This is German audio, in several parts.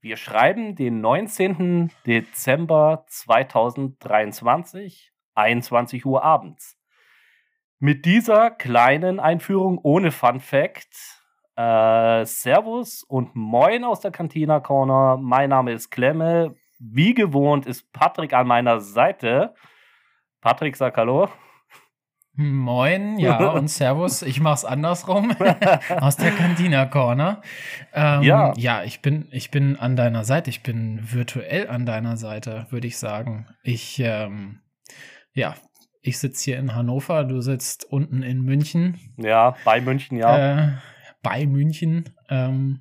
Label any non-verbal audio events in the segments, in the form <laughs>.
Wir schreiben den 19. Dezember 2023, 21 Uhr abends. Mit dieser kleinen Einführung ohne Fun Fact. Äh, servus und moin aus der Cantina Corner. Mein Name ist Klemme. Wie gewohnt ist Patrick an meiner Seite. Patrick, sag Hallo. Moin, ja, <laughs> und Servus. Ich mach's andersrum <laughs> aus der Cantina Corner. Ähm, ja. ja, ich bin, ich bin an deiner Seite. Ich bin virtuell an deiner Seite, würde ich sagen. Ich, ähm, ja, ich sitze hier in Hannover. Du sitzt unten in München. Ja, bei München, ja. Äh, bei München. Ähm,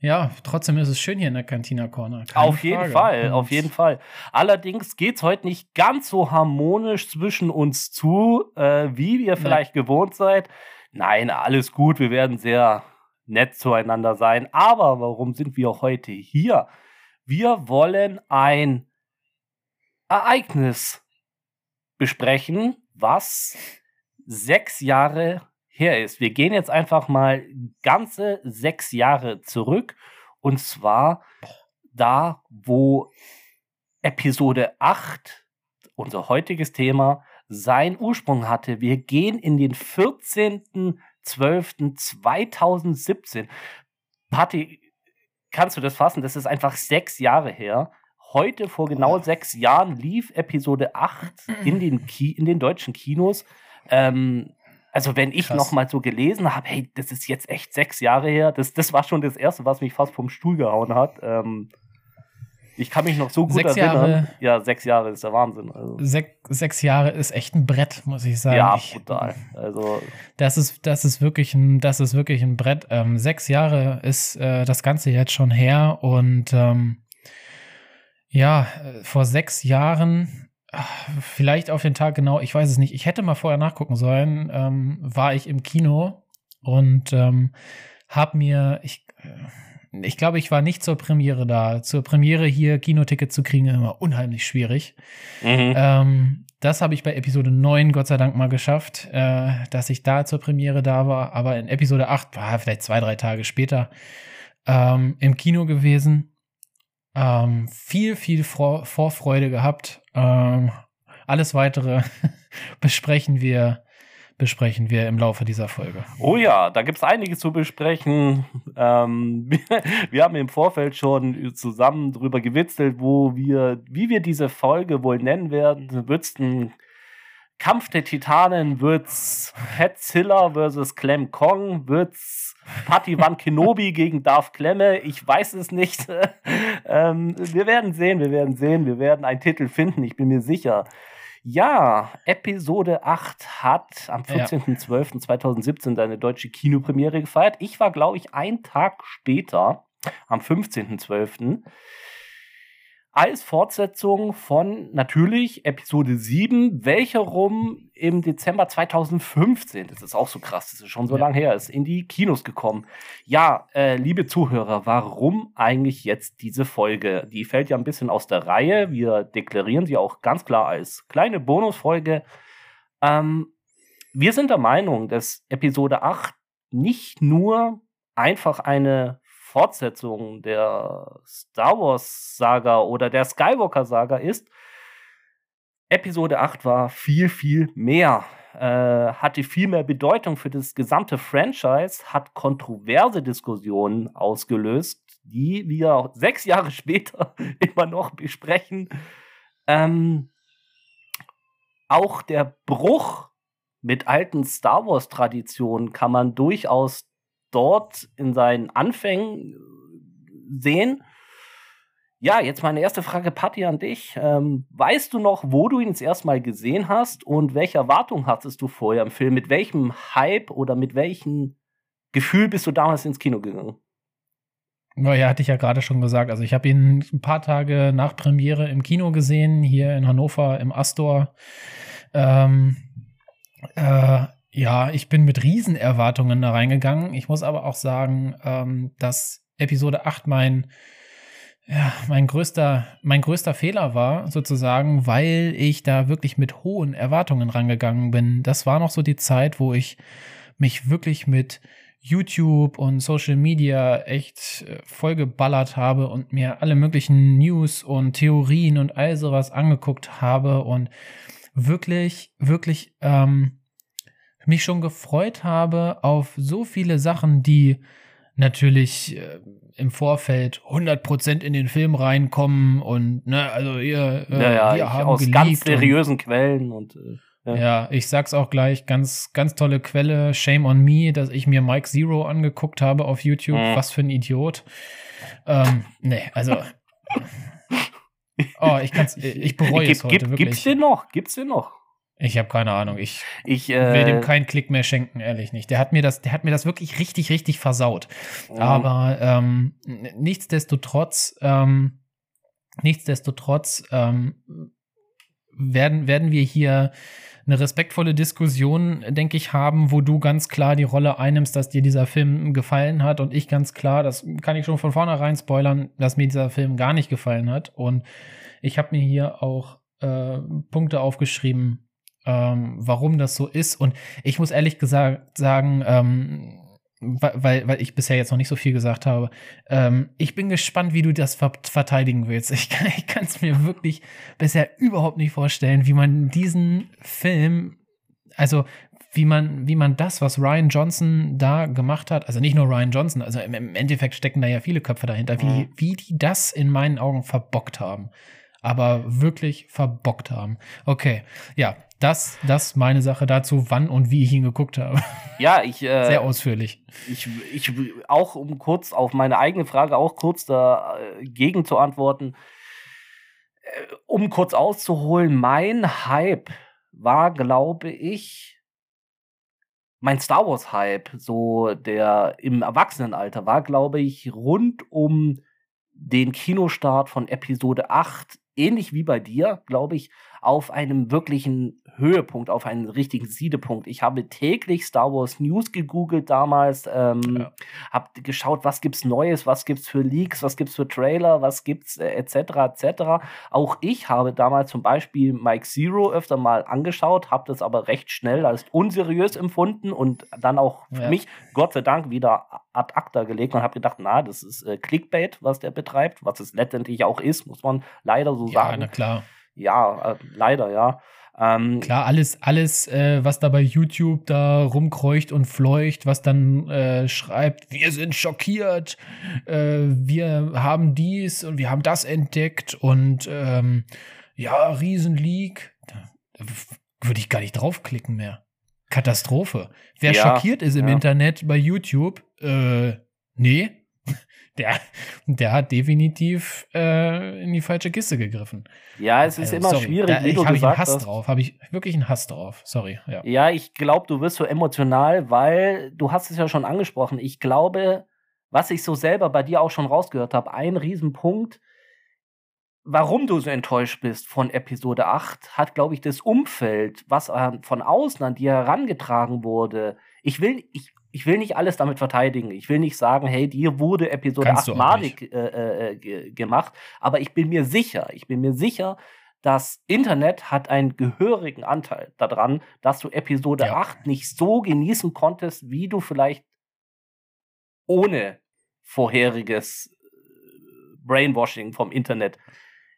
ja, trotzdem ist es schön hier in der Cantina Corner. Keine auf jeden Frage. Fall, Und auf jeden Fall. Allerdings geht es heute nicht ganz so harmonisch zwischen uns zu, äh, wie ihr vielleicht nee. gewohnt seid. Nein, alles gut, wir werden sehr nett zueinander sein. Aber warum sind wir heute hier? Wir wollen ein Ereignis besprechen, was sechs Jahre her ist. Wir gehen jetzt einfach mal ganze sechs Jahre zurück. Und zwar da, wo Episode 8, unser heutiges Thema, seinen Ursprung hatte. Wir gehen in den 14.12.2017. Patti, kannst du das fassen? Das ist einfach sechs Jahre her. Heute, vor genau sechs Jahren, lief Episode 8 in den, Ki in den deutschen Kinos. Ähm, also wenn ich Krass. noch mal so gelesen habe, hey, das ist jetzt echt sechs Jahre her, das, das war schon das Erste, was mich fast vom Stuhl gehauen hat. Ähm, ich kann mich noch so gut sechs erinnern. Jahre, ja, sechs Jahre ist der Wahnsinn. Also. Sech, sechs Jahre ist echt ein Brett, muss ich sagen. Ja, brutal. Also das ist, das ist wirklich ein, das ist wirklich ein Brett. Ähm, sechs Jahre ist äh, das Ganze jetzt schon her und ähm, ja, äh, vor sechs Jahren vielleicht auf den Tag genau, ich weiß es nicht. Ich hätte mal vorher nachgucken sollen. Ähm, war ich im Kino und ähm, habe mir, ich, äh, ich glaube, ich war nicht zur Premiere da. Zur Premiere hier Kinoticket zu kriegen, immer unheimlich schwierig. Mhm. Ähm, das habe ich bei Episode 9 Gott sei Dank mal geschafft, äh, dass ich da zur Premiere da war. Aber in Episode 8 war vielleicht zwei, drei Tage später ähm, im Kino gewesen ähm, viel, viel Vor Vorfreude gehabt. Ähm, alles weitere <laughs> besprechen wir besprechen wir im Laufe dieser Folge. Oh ja, da gibt es einiges zu besprechen. Ähm, <laughs> wir, wir, haben im Vorfeld schon zusammen drüber gewitzelt, wo wir, wie wir diese Folge wohl nennen werden. Wird es ein Kampf der Titanen? Wird es Hetzilla versus Clem Kong? Wird es Van Kenobi gegen Darth Klemme, ich weiß es nicht. <laughs> ähm, wir werden sehen, wir werden sehen, wir werden einen Titel finden, ich bin mir sicher. Ja, Episode 8 hat am 14.12.2017 seine deutsche Kinopremiere gefeiert. Ich war, glaube ich, einen Tag später, am 15.12 als Fortsetzung von natürlich Episode 7, welcher rum im Dezember 2015, das ist auch so krass, das ist schon so ja. lange her, ist in die Kinos gekommen. Ja, äh, liebe Zuhörer, warum eigentlich jetzt diese Folge? Die fällt ja ein bisschen aus der Reihe. Wir deklarieren sie auch ganz klar als kleine Bonusfolge. Ähm, wir sind der Meinung, dass Episode 8 nicht nur einfach eine Fortsetzung der Star Wars Saga oder der Skywalker Saga ist, Episode 8 war viel, viel mehr, äh, hatte viel mehr Bedeutung für das gesamte Franchise, hat kontroverse Diskussionen ausgelöst, die wir sechs Jahre <laughs> später immer noch besprechen. Ähm, auch der Bruch mit alten Star Wars-Traditionen kann man durchaus dort in seinen Anfängen äh, sehen. Ja, jetzt meine erste Frage, Patti, an dich. Ähm, weißt du noch, wo du ihn das erste Mal gesehen hast und welche Erwartungen hattest du vorher im Film? Mit welchem Hype oder mit welchem Gefühl bist du damals ins Kino gegangen? Ja, hatte ich ja gerade schon gesagt. Also ich habe ihn ein paar Tage nach Premiere im Kino gesehen, hier in Hannover im Astor. Ähm, äh, ja, ich bin mit Riesenerwartungen da reingegangen. Ich muss aber auch sagen, ähm, dass Episode 8 mein, ja, mein größter, mein größter Fehler war, sozusagen, weil ich da wirklich mit hohen Erwartungen rangegangen bin. Das war noch so die Zeit, wo ich mich wirklich mit YouTube und Social Media echt äh, vollgeballert habe und mir alle möglichen News und Theorien und all sowas angeguckt habe und wirklich, wirklich ähm, mich schon gefreut habe auf so viele Sachen, die natürlich äh, im Vorfeld 100% in den Film reinkommen und ne, also ihr äh, ja, ja, wir haben aus ganz seriösen Quellen und äh ja. ja. ich sag's auch gleich, ganz, ganz tolle Quelle, Shame on Me, dass ich mir Mike Zero angeguckt habe auf YouTube. Mhm. Was für ein Idiot. Ähm, nee, also. <laughs> oh, ich kann's, ich bereue Gib, es heute gibt, wirklich. Gibt's den noch? Gibt's den noch? Ich habe keine Ahnung. Ich, ich äh, will dem keinen Klick mehr schenken, ehrlich nicht. Der hat mir das, der hat mir das wirklich richtig, richtig versaut. Mhm. Aber ähm, nichtsdestotrotz, ähm, nichtsdestotrotz ähm, werden, werden wir hier eine respektvolle Diskussion, denke ich, haben, wo du ganz klar die Rolle einnimmst, dass dir dieser Film gefallen hat und ich ganz klar, das kann ich schon von vornherein spoilern, dass mir dieser Film gar nicht gefallen hat. Und ich habe mir hier auch äh, Punkte aufgeschrieben, ähm, warum das so ist. Und ich muss ehrlich gesagt sagen, ähm, weil, weil ich bisher jetzt noch nicht so viel gesagt habe. Ähm, ich bin gespannt, wie du das ver verteidigen willst. Ich, kann <laughs> es mir wirklich bisher überhaupt nicht vorstellen, wie man diesen Film, also wie man, wie man das, was Ryan Johnson da gemacht hat, also nicht nur Ryan Johnson, also im, im Endeffekt stecken da ja viele Köpfe dahinter, wie, mhm. wie die das in meinen Augen verbockt haben. Aber wirklich verbockt haben. Okay, ja, das, das meine Sache dazu, wann und wie ich ihn geguckt habe. Ja, ich. Äh, <laughs> Sehr ausführlich. Ich, ich, auch um kurz auf meine eigene Frage auch kurz dagegen äh, zu antworten. Äh, um kurz auszuholen, mein Hype war, glaube ich, mein Star Wars Hype, so der im Erwachsenenalter war, glaube ich, rund um den Kinostart von Episode 8, ähnlich wie bei dir, glaube ich, auf einem wirklichen Höhepunkt, auf einen richtigen Siedepunkt. Ich habe täglich Star Wars News gegoogelt damals, ähm, ja. habe geschaut, was gibt's Neues, was gibt's für Leaks, was gibt's für Trailer, was gibt's äh, etc. etc. Auch ich habe damals zum Beispiel Mike Zero öfter mal angeschaut, habe das aber recht schnell als unseriös empfunden und dann auch für ja. mich Gott sei Dank wieder ad acta gelegt und habe gedacht, na, das ist äh, Clickbait, was der betreibt, was es letztendlich auch ist, muss man leider so ja, sagen. Na klar. Ja, äh, leider, ja. Ähm, Klar, alles, alles, äh, was da bei YouTube da rumkreucht und fleucht, was dann äh, schreibt, wir sind schockiert, äh, wir haben dies und wir haben das entdeckt und ähm, ja, Riesenleak. Da, würde ich gar nicht draufklicken mehr. Katastrophe. Wer ja, schockiert ist im ja. Internet bei YouTube, äh, nee, der, der hat definitiv äh, in die falsche Kiste gegriffen. Ja, es ist also, immer sorry, schwierig, da, wie du gesagt ich einen Hass hast. drauf, habe ich wirklich einen Hass drauf. Sorry. Ja, ja ich glaube, du wirst so emotional, weil du hast es ja schon angesprochen. Ich glaube, was ich so selber bei dir auch schon rausgehört habe, ein Riesenpunkt, warum du so enttäuscht bist von Episode 8, hat, glaube ich, das Umfeld, was äh, von außen an dir herangetragen wurde. Ich will, ich, ich will nicht alles damit verteidigen. Ich will nicht sagen, hey, dir wurde Episode Kannst 8 malig äh, äh, gemacht, aber ich bin mir sicher, ich bin mir sicher, das Internet hat einen gehörigen Anteil daran, dass du Episode ja. 8 nicht so genießen konntest, wie du vielleicht ohne vorheriges äh, Brainwashing vom Internet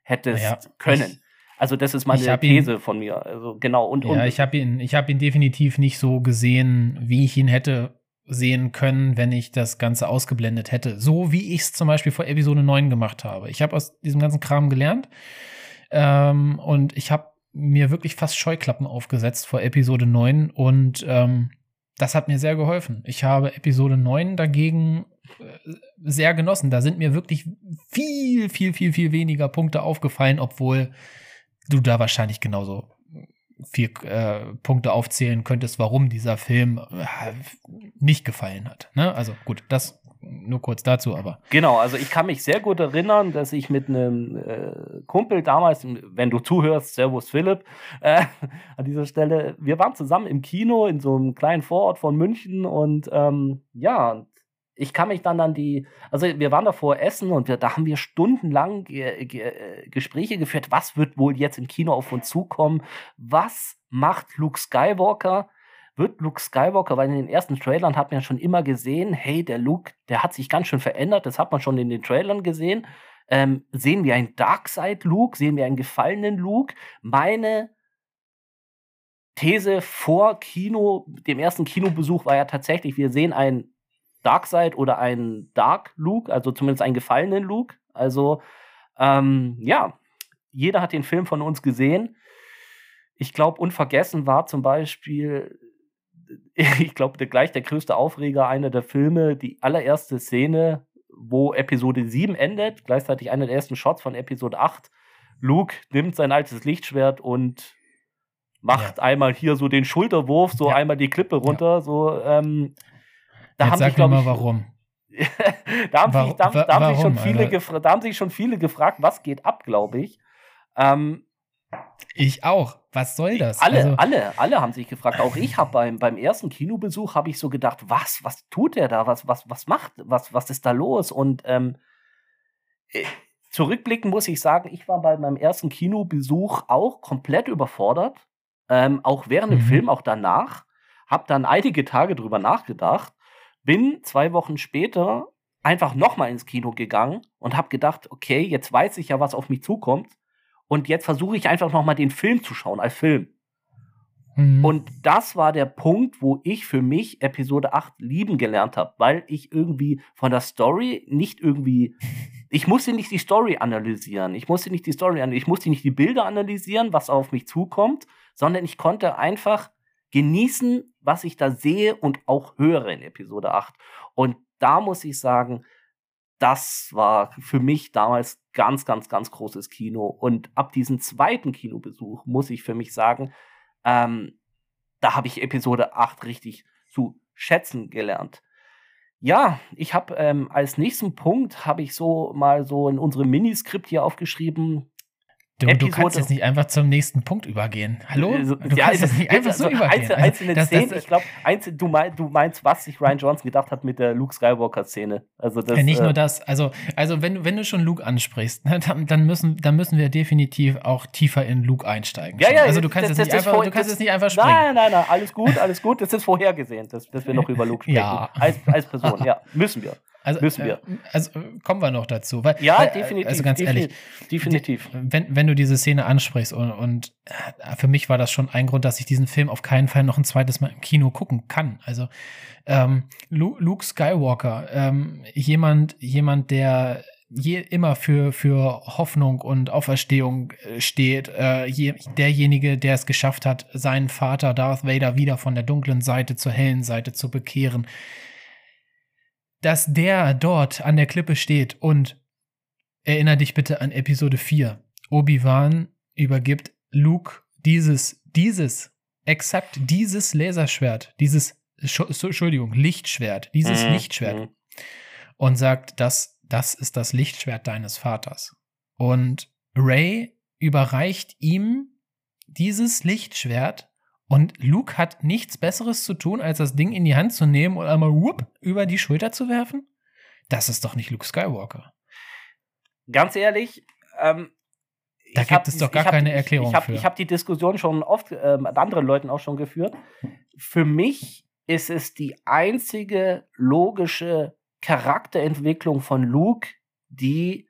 hättest ja, können. Ich, also das ist meine These ihn, von mir. Also genau und, ja, ich habe ihn, ich habe ihn definitiv nicht so gesehen, wie ich ihn hätte sehen können, wenn ich das Ganze ausgeblendet hätte. So wie ich es zum Beispiel vor Episode 9 gemacht habe. Ich habe aus diesem ganzen Kram gelernt ähm, und ich habe mir wirklich fast Scheuklappen aufgesetzt vor Episode 9 und ähm, das hat mir sehr geholfen. Ich habe Episode 9 dagegen äh, sehr genossen. Da sind mir wirklich viel, viel, viel, viel weniger Punkte aufgefallen, obwohl du da wahrscheinlich genauso vier äh, Punkte aufzählen könntest, warum dieser Film äh, nicht gefallen hat. Ne? Also gut, das nur kurz dazu, aber. Genau, also ich kann mich sehr gut erinnern, dass ich mit einem äh, Kumpel damals, wenn du zuhörst, Servus Philipp, äh, <laughs> an dieser Stelle, wir waren zusammen im Kino in so einem kleinen Vorort von München und ähm, ja, ich kann mich dann an die, also wir waren davor essen und wir, da haben wir stundenlang ge, ge, äh, Gespräche geführt, was wird wohl jetzt im Kino auf uns zukommen, was macht Luke Skywalker, wird Luke Skywalker, weil in den ersten Trailern hat man ja schon immer gesehen, hey, der Luke, der hat sich ganz schön verändert, das hat man schon in den Trailern gesehen. Ähm, sehen wir einen Darkseid-Luke, sehen wir einen gefallenen Luke. Meine These vor Kino, dem ersten Kinobesuch war ja tatsächlich, wir sehen einen Darkseid oder einen Dark Luke, also zumindest einen gefallenen Luke. Also, ähm, ja, jeder hat den Film von uns gesehen. Ich glaube, unvergessen war zum Beispiel, <laughs> ich glaube, gleich der größte Aufreger einer der Filme, die allererste Szene, wo Episode 7 endet, gleichzeitig einer der ersten Shots von Episode 8. Luke nimmt sein altes Lichtschwert und macht ja. einmal hier so den Schulterwurf, so ja. einmal die Klippe runter, ja. so. Ähm, da Jetzt haben sag sich, mal warum. <laughs> da, haben sich, da, da, haben sich schon viele da haben sich schon viele gefragt, was geht ab, glaube ich. Ähm, ich auch. Was soll das? Alle, also, alle, alle haben sich gefragt. Auch ich habe beim, beim ersten Kinobesuch habe ich so gedacht, was, was tut der da? Was, was, was macht, was, was ist da los? Und ähm, äh, zurückblicken muss ich sagen, ich war bei meinem ersten Kinobesuch auch komplett überfordert. Ähm, auch während mhm. dem Film, auch danach. Habe dann einige Tage drüber nachgedacht. Bin zwei Wochen später einfach nochmal ins Kino gegangen und habe gedacht, okay, jetzt weiß ich ja, was auf mich zukommt und jetzt versuche ich einfach noch mal den Film zu schauen als Film. Mhm. Und das war der Punkt, wo ich für mich Episode 8 lieben gelernt habe, weil ich irgendwie von der Story nicht irgendwie <laughs> ich musste nicht die Story analysieren. Ich musste nicht die Story analysieren. Ich musste nicht die Bilder analysieren, was auf mich zukommt, sondern ich konnte einfach genießen, was ich da sehe und auch höre in Episode 8. Und da muss ich sagen, das war für mich damals ganz, ganz, ganz großes Kino. Und ab diesem zweiten Kinobesuch muss ich für mich sagen, ähm, da habe ich Episode 8 richtig zu schätzen gelernt. Ja, ich habe ähm, als nächsten Punkt habe ich so mal so in unserem Miniskript hier aufgeschrieben, Du, du, kannst jetzt nicht einfach zum nächsten Punkt übergehen. Hallo? Äh, du ja, kannst jetzt nicht einfach so übergehen. Einzel, also, einzelne das, Szenen, das, ich glaube, du, mein, du meinst, was sich Ryan Johnson gedacht hat mit der Luke Skywalker-Szene. Also das, ja, nicht äh, nur das. Also, also wenn, wenn du schon Luke ansprichst, ne, dann, dann, müssen, dann müssen wir definitiv auch tiefer in Luke einsteigen. Ja, ja, also du kannst, das, jetzt, nicht einfach, vor, du kannst jetzt nicht einfach springen. Nein, nein, nein, alles gut, alles gut. Das ist vorhergesehen, dass, dass wir noch über Luke <laughs> sprechen. Ja. Als, als Person, <laughs> ja, müssen wir. Also, Müssen wir. Äh, also kommen wir noch dazu. Weil, ja, weil, definitiv. Also ganz ehrlich, definitiv. Wenn, wenn du diese Szene ansprichst und, und äh, für mich war das schon ein Grund, dass ich diesen Film auf keinen Fall noch ein zweites Mal im Kino gucken kann. Also ähm, Luke Skywalker, ähm, jemand, jemand, der je, immer für, für Hoffnung und Auferstehung äh, steht. Äh, je, derjenige, der es geschafft hat, seinen Vater Darth Vader wieder von der dunklen Seite zur hellen Seite zu bekehren dass der dort an der Klippe steht und erinner dich bitte an Episode 4. Obi-Wan übergibt Luke dieses, dieses, exakt dieses Laserschwert, dieses, Entschuldigung, Lichtschwert, dieses mhm. Lichtschwert und sagt, dass das ist das Lichtschwert deines Vaters. Und Ray überreicht ihm dieses Lichtschwert und Luke hat nichts Besseres zu tun, als das Ding in die Hand zu nehmen und einmal whoop, über die Schulter zu werfen? Das ist doch nicht Luke Skywalker. Ganz ehrlich, ähm, da gibt es doch gar keine hab, Erklärung ich, ich hab, habe die Diskussion schon oft äh, mit anderen Leuten auch schon geführt. Für mich ist es die einzige logische Charakterentwicklung von Luke, die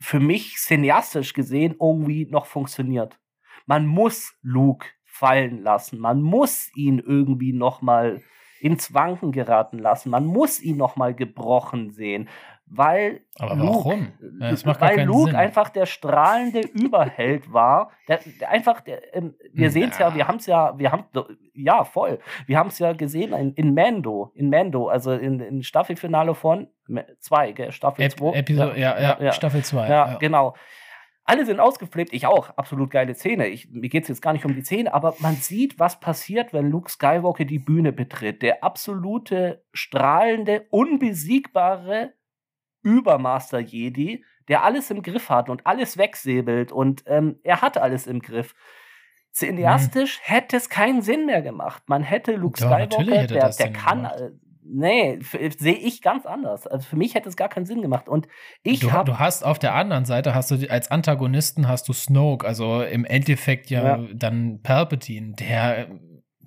für mich cineastisch gesehen irgendwie noch funktioniert. Man muss Luke fallen lassen. Man muss ihn irgendwie noch mal ins Wanken geraten lassen. Man muss ihn noch mal gebrochen sehen, weil Aber Luke, warum? Ja, weil Luke Sinn. einfach der strahlende Überheld war. Der, der einfach, der, ähm, wir sehen es ja, wir haben es ja, wir haben ja voll, wir haben es ja gesehen in, in Mando, in Mando, also in, in Staffelfinale von zwei, Staffel 2. Ep ja, ja, ja, Staffel 2. Ja, ja, genau. Alle sind ausgeflippt, ich auch. Absolut geile Szene. Ich, mir geht es jetzt gar nicht um die Szene, aber man sieht, was passiert, wenn Luke Skywalker die Bühne betritt. Der absolute, strahlende, unbesiegbare Übermaster Jedi, der alles im Griff hat und alles wegsäbelt und ähm, er hat alles im Griff. Cineastisch mhm. hätte es keinen Sinn mehr gemacht. Man hätte Luke Doch, Skywalker, der, der kann, gemacht. Nee, sehe ich ganz anders. Also für mich hätte es gar keinen Sinn gemacht. Und ich du, hab, du hast auf der anderen Seite hast du als Antagonisten hast du Snoke, also im Endeffekt ja, ja. dann Palpatine, der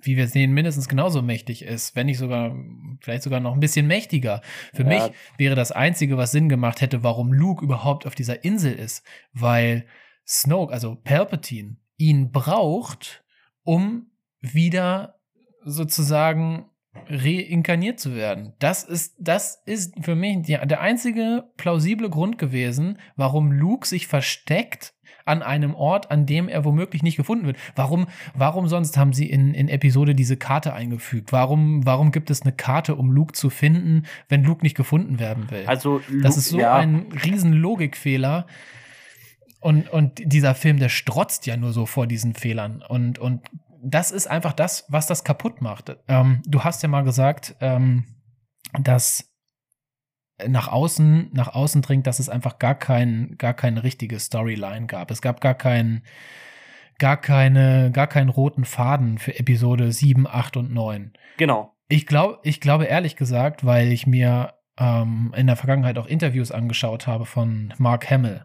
wie wir sehen, mindestens genauso mächtig ist, wenn nicht sogar, vielleicht sogar noch ein bisschen mächtiger. Für ja. mich wäre das Einzige, was Sinn gemacht hätte, warum Luke überhaupt auf dieser Insel ist, weil Snoke, also Palpatine, ihn braucht, um wieder sozusagen reinkarniert zu werden. Das ist, das ist für mich die, der einzige plausible Grund gewesen, warum Luke sich versteckt an einem Ort, an dem er womöglich nicht gefunden wird. Warum, warum sonst haben sie in, in Episode diese Karte eingefügt? Warum, warum gibt es eine Karte, um Luke zu finden, wenn Luke nicht gefunden werden will? Also, Luke, das ist so ja. ein riesen Logikfehler. Und, und dieser Film, der strotzt ja nur so vor diesen Fehlern. Und, und das ist einfach das, was das kaputt macht. Ähm, du hast ja mal gesagt, ähm, dass nach außen, nach außen dringt, dass es einfach gar kein, gar keine richtige Storyline gab. Es gab gar keinen, gar keine, gar keinen roten Faden für Episode 7, 8 und 9. Genau. Ich glaube, ich glaube ehrlich gesagt, weil ich mir ähm, in der Vergangenheit auch Interviews angeschaut habe von Mark Hamill.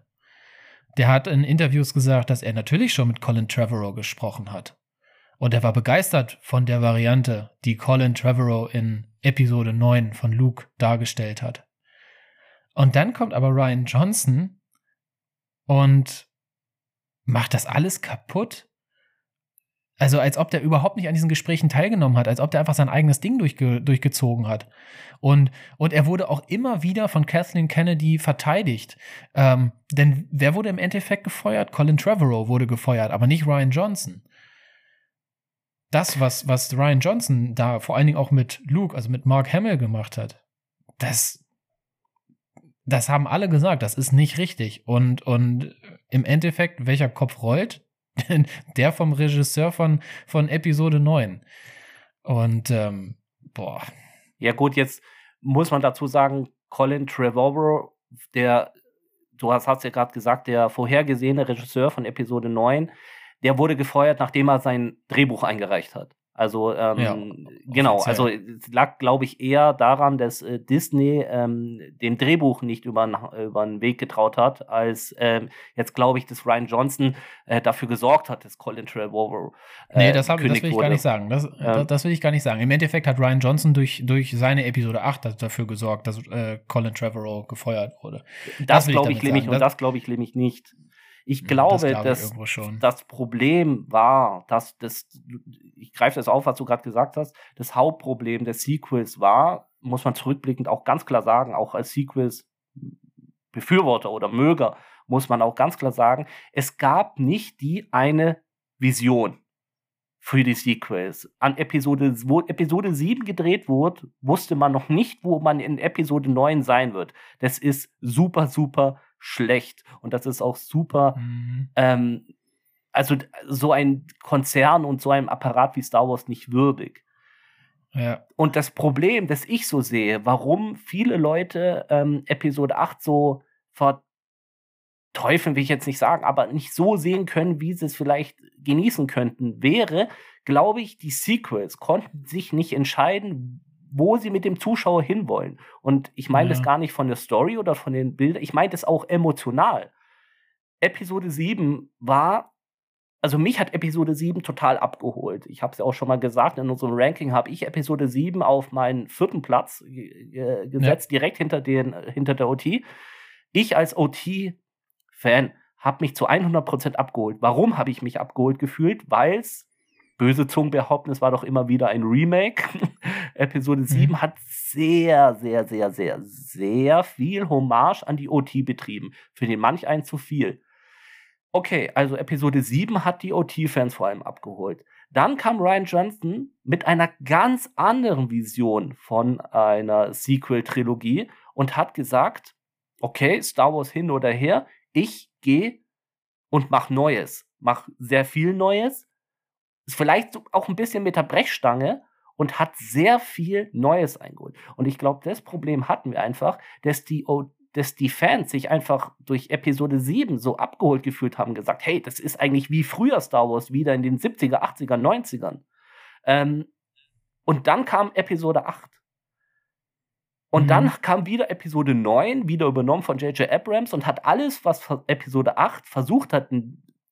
Der hat in Interviews gesagt, dass er natürlich schon mit Colin Trevorrow gesprochen hat. Und er war begeistert von der Variante, die Colin Trevorrow in Episode 9 von Luke dargestellt hat. Und dann kommt aber Ryan Johnson und macht das alles kaputt. Also als ob der überhaupt nicht an diesen Gesprächen teilgenommen hat, als ob der einfach sein eigenes Ding durchge durchgezogen hat. Und, und er wurde auch immer wieder von Kathleen Kennedy verteidigt. Ähm, denn wer wurde im Endeffekt gefeuert? Colin Trevorrow wurde gefeuert, aber nicht Ryan Johnson. Das, was, was Ryan Johnson da vor allen Dingen auch mit Luke, also mit Mark Hamill gemacht hat, das, das haben alle gesagt, das ist nicht richtig. Und, und im Endeffekt, welcher Kopf rollt? <laughs> Der vom Regisseur von, von Episode 9. Und, ähm, boah. Ja, gut, jetzt muss man dazu sagen, Colin Trevorrow, der, du hast, hast ja gerade gesagt, der vorhergesehene Regisseur von Episode 9, der wurde gefeuert, nachdem er sein Drehbuch eingereicht hat. Also ähm, ja, genau, also es lag, glaube ich, eher daran, dass äh, Disney ähm, dem Drehbuch nicht über den Weg getraut hat, als ähm, jetzt glaube ich, dass Ryan Johnson äh, dafür gesorgt hat, dass Colin Trevorrow. Äh, nee, das, hab, das will ich wurde. gar nicht sagen. Das, ähm, das will ich gar nicht sagen. Im Endeffekt hat Ryan Johnson durch, durch seine Episode 8 dafür gesorgt, dass äh, Colin Trevorrow gefeuert wurde. Das, das glaube ich nämlich und das glaube ich nämlich nicht. Ich glaube, das dass ich das Problem war, dass das, ich greife das auf, was du gerade gesagt hast, das Hauptproblem des Sequels war, muss man zurückblickend auch ganz klar sagen, auch als Sequels Befürworter oder Möger, muss man auch ganz klar sagen, es gab nicht die eine Vision für die Sequels. An Episode, wo Episode 7 gedreht wurde, wusste man noch nicht, wo man in Episode 9 sein wird. Das ist super, super schlecht. Und das ist auch super. Mhm. Ähm, also so ein Konzern und so ein Apparat wie Star Wars nicht würdig. Ja. Und das Problem, das ich so sehe, warum viele Leute ähm, Episode 8 so verteufeln, will ich jetzt nicht sagen, aber nicht so sehen können, wie sie es vielleicht genießen könnten, wäre, glaube ich, die Sequels konnten sich nicht entscheiden, wo sie mit dem Zuschauer hinwollen. Und ich meine ja. das gar nicht von der Story oder von den Bildern, ich meine das auch emotional. Episode 7 war, also mich hat Episode 7 total abgeholt. Ich habe es ja auch schon mal gesagt, in unserem Ranking habe ich Episode 7 auf meinen vierten Platz äh, gesetzt, ja. direkt hinter, den, hinter der OT. Ich als OT-Fan habe mich zu 100% abgeholt. Warum habe ich mich abgeholt gefühlt? Weil es böse Zungen behaupten, es war doch immer wieder ein Remake. <laughs> Episode 7 mhm. hat sehr, sehr, sehr, sehr, sehr viel Hommage an die OT betrieben. Für den manch einen zu viel. Okay, also Episode 7 hat die OT-Fans vor allem abgeholt. Dann kam Ryan Johnson mit einer ganz anderen Vision von einer Sequel-Trilogie und hat gesagt, okay, Star Wars hin oder her, ich gehe und mach Neues. Mach sehr viel Neues, ist vielleicht auch ein bisschen mit der Brechstange und hat sehr viel Neues eingeholt. Und ich glaube, das Problem hatten wir einfach, dass die, dass die Fans sich einfach durch Episode 7 so abgeholt gefühlt haben, gesagt, hey, das ist eigentlich wie früher Star Wars, wieder in den 70er, 80er, 90ern. Ähm, und dann kam Episode 8. Und mhm. dann kam wieder Episode 9, wieder übernommen von J.J. Abrams und hat alles, was Episode 8 versucht hat,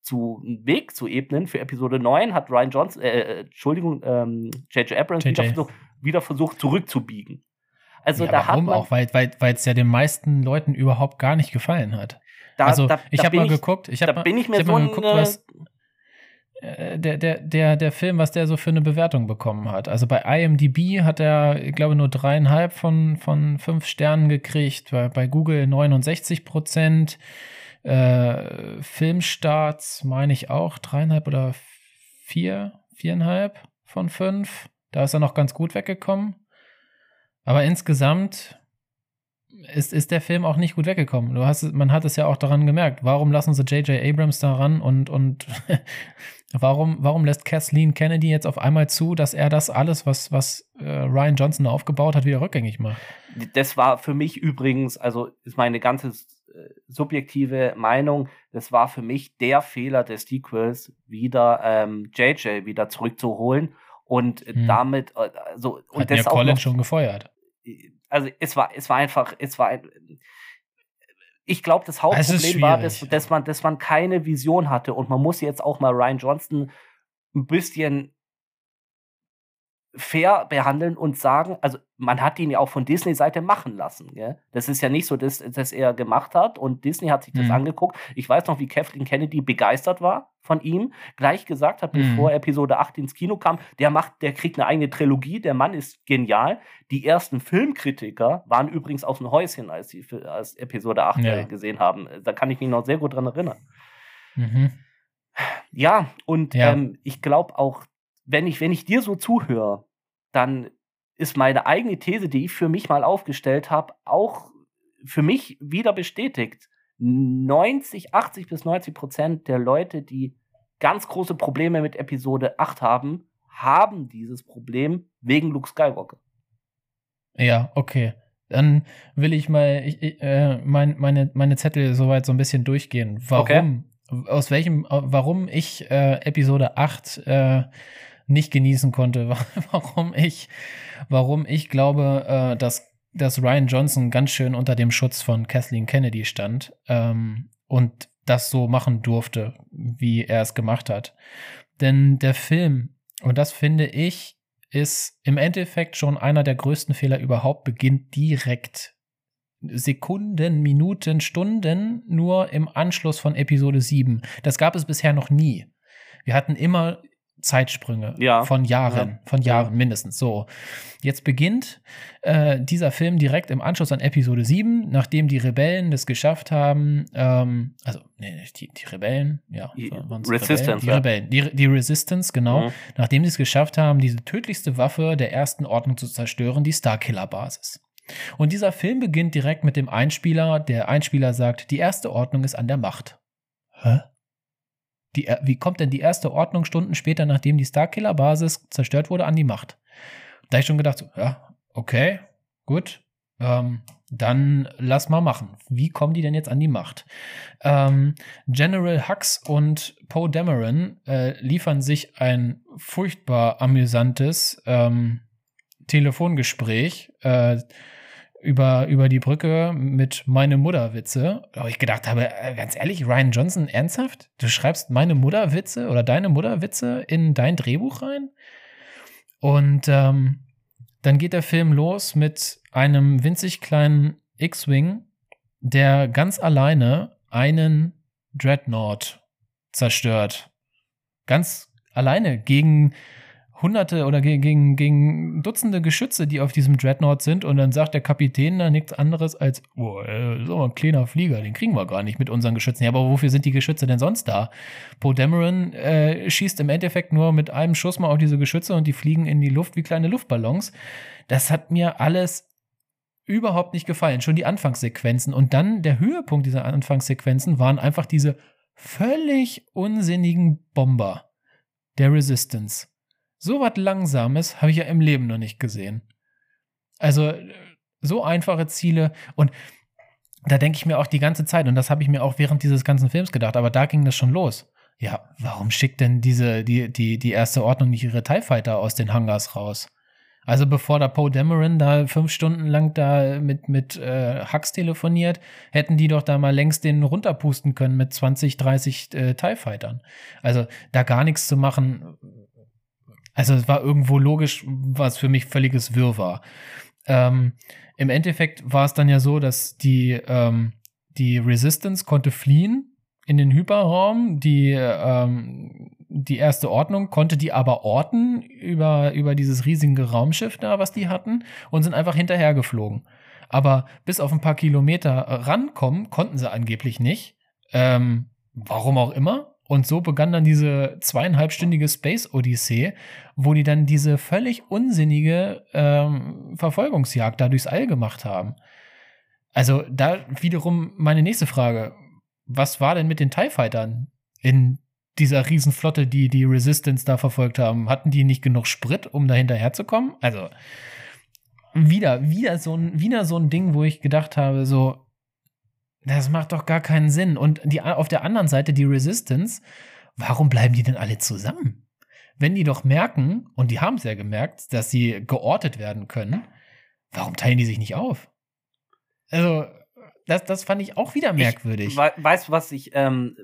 zu Weg zu ebnen. Für Episode 9 hat Ryan Johnson, äh, äh Entschuldigung, J.J. Ähm, Abrams wieder versucht, wieder versucht zurückzubiegen. Also ja, da warum hat man, auch, weil weil weil es ja den meisten Leuten überhaupt gar nicht gefallen hat. Da, also da, ich habe mal geguckt, ich habe bin ich mir so mal geguckt, was äh, der, der, der, der Film, was der so für eine Bewertung bekommen hat. Also bei IMDb hat er, ich glaube, nur dreieinhalb von, von fünf Sternen gekriegt, bei, bei Google 69 Prozent. Äh, Filmstarts meine ich auch dreieinhalb oder vier, viereinhalb von fünf. Da ist er noch ganz gut weggekommen. Aber insgesamt ist, ist der Film auch nicht gut weggekommen. Du hast, man hat es ja auch daran gemerkt. Warum lassen sie J.J. Abrams da ran und, und <laughs> warum, warum lässt Kathleen Kennedy jetzt auf einmal zu, dass er das alles, was, was äh, Ryan Johnson aufgebaut hat, wieder rückgängig macht? Das war für mich übrigens, also ist meine ganze subjektive Meinung, das war für mich der Fehler des Sequels, wieder ähm, JJ wieder zurückzuholen und hm. damit äh, so und Hat das ja Colin schon gefeuert. Also es war es war einfach es war ein, ich glaube, das Hauptproblem war, dass, dass, man, dass man keine Vision hatte und man muss jetzt auch mal Ryan Johnston ein bisschen fair behandeln und sagen, also man hat ihn ja auch von Disney-Seite machen lassen. Gell? Das ist ja nicht so, dass, dass er gemacht hat und Disney hat sich das mhm. angeguckt. Ich weiß noch, wie Kathleen Kennedy begeistert war von ihm, gleich gesagt hat, mhm. bevor Episode 8 ins Kino kam, der macht, der kriegt eine eigene Trilogie, der Mann ist genial. Die ersten Filmkritiker waren übrigens aus dem Häuschen, als sie als Episode 8 ja. gesehen haben. Da kann ich mich noch sehr gut dran erinnern. Mhm. Ja, und ja. Ähm, ich glaube auch, wenn ich, wenn ich dir so zuhöre, dann ist meine eigene These, die ich für mich mal aufgestellt habe, auch für mich wieder bestätigt. 90, 80 bis 90 Prozent der Leute, die ganz große Probleme mit Episode 8 haben, haben dieses Problem wegen Luke Skywalker. Ja, okay. Dann will ich mal ich, äh, mein, meine, meine Zettel soweit so ein bisschen durchgehen. Warum? Okay. Aus welchem, warum ich äh, Episode 8 äh, nicht genießen konnte, <laughs> warum ich, warum ich glaube, äh, dass, dass Ryan Johnson ganz schön unter dem Schutz von Kathleen Kennedy stand ähm, und das so machen durfte, wie er es gemacht hat. Denn der Film, und das finde ich, ist im Endeffekt schon einer der größten Fehler überhaupt, beginnt direkt Sekunden, Minuten, Stunden nur im Anschluss von Episode 7. Das gab es bisher noch nie. Wir hatten immer Zeitsprünge ja. von Jahren, ja. von Jahren mindestens. So, jetzt beginnt äh, dieser Film direkt im Anschluss an Episode 7, nachdem die Rebellen das geschafft haben, ähm, also nee, die, die Rebellen, ja, die Resistance, Rebellen? die Rebellen, die, die Resistance, genau, mhm. nachdem sie es geschafft haben, diese tödlichste Waffe der ersten Ordnung zu zerstören, die Starkiller-Basis. Und dieser Film beginnt direkt mit dem Einspieler. Der Einspieler sagt, die erste Ordnung ist an der Macht. Hä? Die, wie kommt denn die erste Ordnung Stunden später, nachdem die Starkiller-Basis zerstört wurde, an die Macht? Da ich schon gedacht, so, ja, okay, gut, ähm, dann lass mal machen. Wie kommen die denn jetzt an die Macht? Ähm, General Hux und Poe Dameron äh, liefern sich ein furchtbar amüsantes ähm, Telefongespräch. Äh, über, über die Brücke mit meine Mutter-Witze. Wo ich gedacht habe, äh, ganz ehrlich, Ryan Johnson, ernsthaft? Du schreibst meine Mutter-Witze oder deine Mutter-Witze in dein Drehbuch rein? Und ähm, dann geht der Film los mit einem winzig kleinen X-Wing, der ganz alleine einen Dreadnought zerstört. Ganz alleine gegen hunderte oder gegen, gegen Dutzende Geschütze, die auf diesem Dreadnought sind und dann sagt der Kapitän da nichts anderes als, oh, äh, so ein kleiner Flieger, den kriegen wir gar nicht mit unseren Geschützen. Ja, aber wofür sind die Geschütze denn sonst da? Poe Dameron äh, schießt im Endeffekt nur mit einem Schuss mal auf diese Geschütze und die fliegen in die Luft wie kleine Luftballons. Das hat mir alles überhaupt nicht gefallen. Schon die Anfangssequenzen und dann der Höhepunkt dieser Anfangssequenzen waren einfach diese völlig unsinnigen Bomber der Resistance so was Langsames habe ich ja im Leben noch nicht gesehen. Also so einfache Ziele und da denke ich mir auch die ganze Zeit, und das habe ich mir auch während dieses ganzen Films gedacht, aber da ging das schon los. Ja, warum schickt denn diese, die, die, die erste Ordnung nicht ihre TIE Fighter aus den Hangars raus? Also bevor da Poe Dameron da fünf Stunden lang da mit, mit äh, Hux telefoniert, hätten die doch da mal längst den runterpusten können mit 20, 30 äh, TIE Fightern. Also da gar nichts zu machen. Also es war irgendwo logisch, was für mich völliges Wirrwarr. Ähm, Im Endeffekt war es dann ja so, dass die, ähm, die Resistance konnte fliehen in den Hyperraum. Die ähm, die erste Ordnung, konnte die aber orten über, über dieses riesige Raumschiff da, was die hatten, und sind einfach hinterhergeflogen. Aber bis auf ein paar Kilometer rankommen, konnten sie angeblich nicht. Ähm, warum auch immer. Und so begann dann diese zweieinhalbstündige Space Odyssee, wo die dann diese völlig unsinnige ähm, Verfolgungsjagd da durchs All gemacht haben. Also da wiederum meine nächste Frage. Was war denn mit den TIE Fightern in dieser Riesenflotte, die die Resistance da verfolgt haben, hatten die nicht genug Sprit, um da hinterherzukommen? Also wieder, wieder so ein, wieder so ein Ding, wo ich gedacht habe, so, das macht doch gar keinen Sinn. Und die, auf der anderen Seite die Resistance, warum bleiben die denn alle zusammen? Wenn die doch merken, und die haben es ja gemerkt, dass sie geortet werden können, warum teilen die sich nicht auf? Also, das, das fand ich auch wieder merkwürdig. Ich we weißt du, was ich ähm,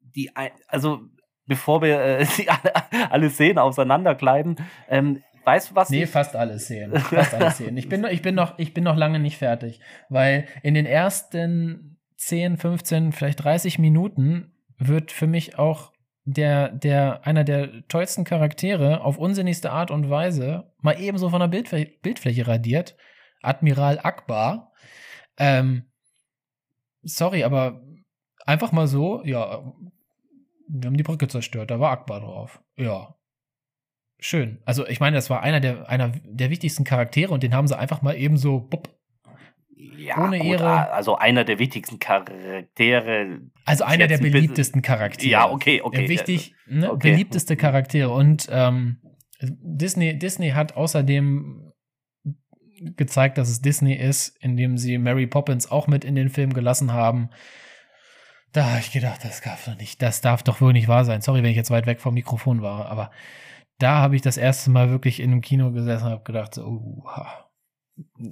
die, also bevor wir äh, <laughs> alle, alle Szenen auseinanderkleiden, ähm, weißt du was? Nee, fast alle Szenen. Fast alle Szenen. Ich bin, ich, bin noch, ich bin noch lange nicht fertig, weil in den ersten 10, 15, vielleicht 30 Minuten wird für mich auch der, der, einer der tollsten Charaktere auf unsinnigste Art und Weise mal ebenso von der Bildfl Bildfläche radiert. Admiral Akbar. Ähm, sorry, aber einfach mal so, ja, wir haben die Brücke zerstört, da war Akbar drauf. Ja. Schön. Also ich meine, das war einer der, einer der wichtigsten Charaktere und den haben sie einfach mal eben so bupp, ja, ohne gut, Ehre. Also einer der wichtigsten Charaktere. Also einer der beliebtesten Charaktere. Ja, okay, okay. Wichtig, ne? okay. beliebteste Charaktere. Und ähm, Disney, Disney hat außerdem gezeigt, dass es Disney ist, indem sie Mary Poppins auch mit in den Film gelassen haben. Da habe ich gedacht, das darf doch nicht, das darf doch wohl nicht wahr sein. Sorry, wenn ich jetzt weit weg vom Mikrofon war, aber da habe ich das erste Mal wirklich in einem Kino gesessen und habe gedacht, so, uh,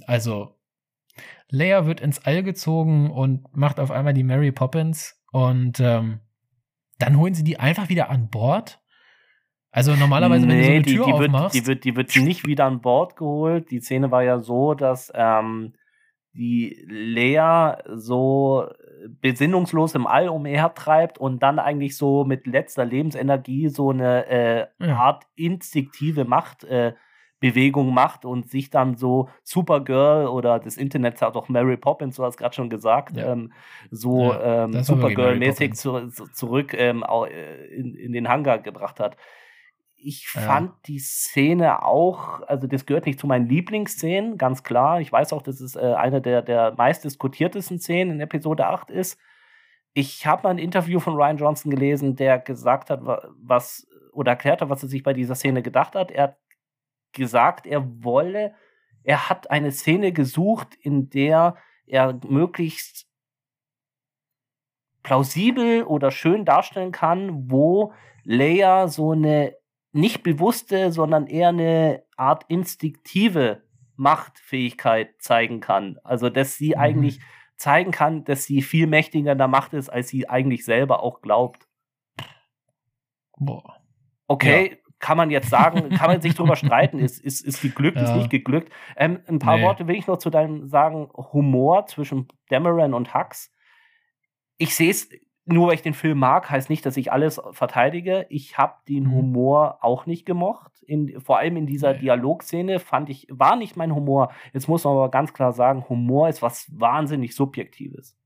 also Leia wird ins All gezogen und macht auf einmal die Mary Poppins und ähm, dann holen sie die einfach wieder an Bord. Also normalerweise, wenn du so eine Tür die, die aufmachst, wird, die wird, die wird nicht wieder an Bord geholt. Die Szene war ja so, dass ähm, die Lea so besinnungslos im All umhertreibt und dann eigentlich so mit letzter Lebensenergie so eine äh, ja. Art instinktive Machtbewegung äh, macht und sich dann so Supergirl oder das Internet hat auch Mary Poppins, du hast gerade schon gesagt, ja. ähm, so ja, ähm, Supergirl-mäßig zu, zurück ähm, äh, in, in den Hangar gebracht hat ich ja. fand die Szene auch, also das gehört nicht zu meinen Lieblingsszenen, ganz klar. Ich weiß auch, dass es äh, eine der, der meistdiskutiertesten Szenen in Episode 8 ist. Ich habe mal ein Interview von Ryan Johnson gelesen, der gesagt hat, was oder erklärt hat, was er sich bei dieser Szene gedacht hat. Er hat gesagt, er wolle, er hat eine Szene gesucht, in der er möglichst plausibel oder schön darstellen kann, wo Leia so eine nicht bewusste, sondern eher eine Art instinktive Machtfähigkeit zeigen kann. Also, dass sie mhm. eigentlich zeigen kann, dass sie viel mächtiger in der Macht ist, als sie eigentlich selber auch glaubt. Boah. Okay, ja. kann man jetzt sagen, kann man sich drüber <laughs> streiten, ist, ist, ist geglückt, ja. ist nicht geglückt. Ähm, ein paar nee. Worte will ich noch zu deinem sagen, Humor zwischen Dameron und Hux. Ich sehe es nur weil ich den Film mag, heißt nicht, dass ich alles verteidige. Ich habe den mhm. Humor auch nicht gemocht. In, vor allem in dieser nee. Dialogszene fand ich, war nicht mein Humor. Jetzt muss man aber ganz klar sagen, Humor ist was wahnsinnig Subjektives.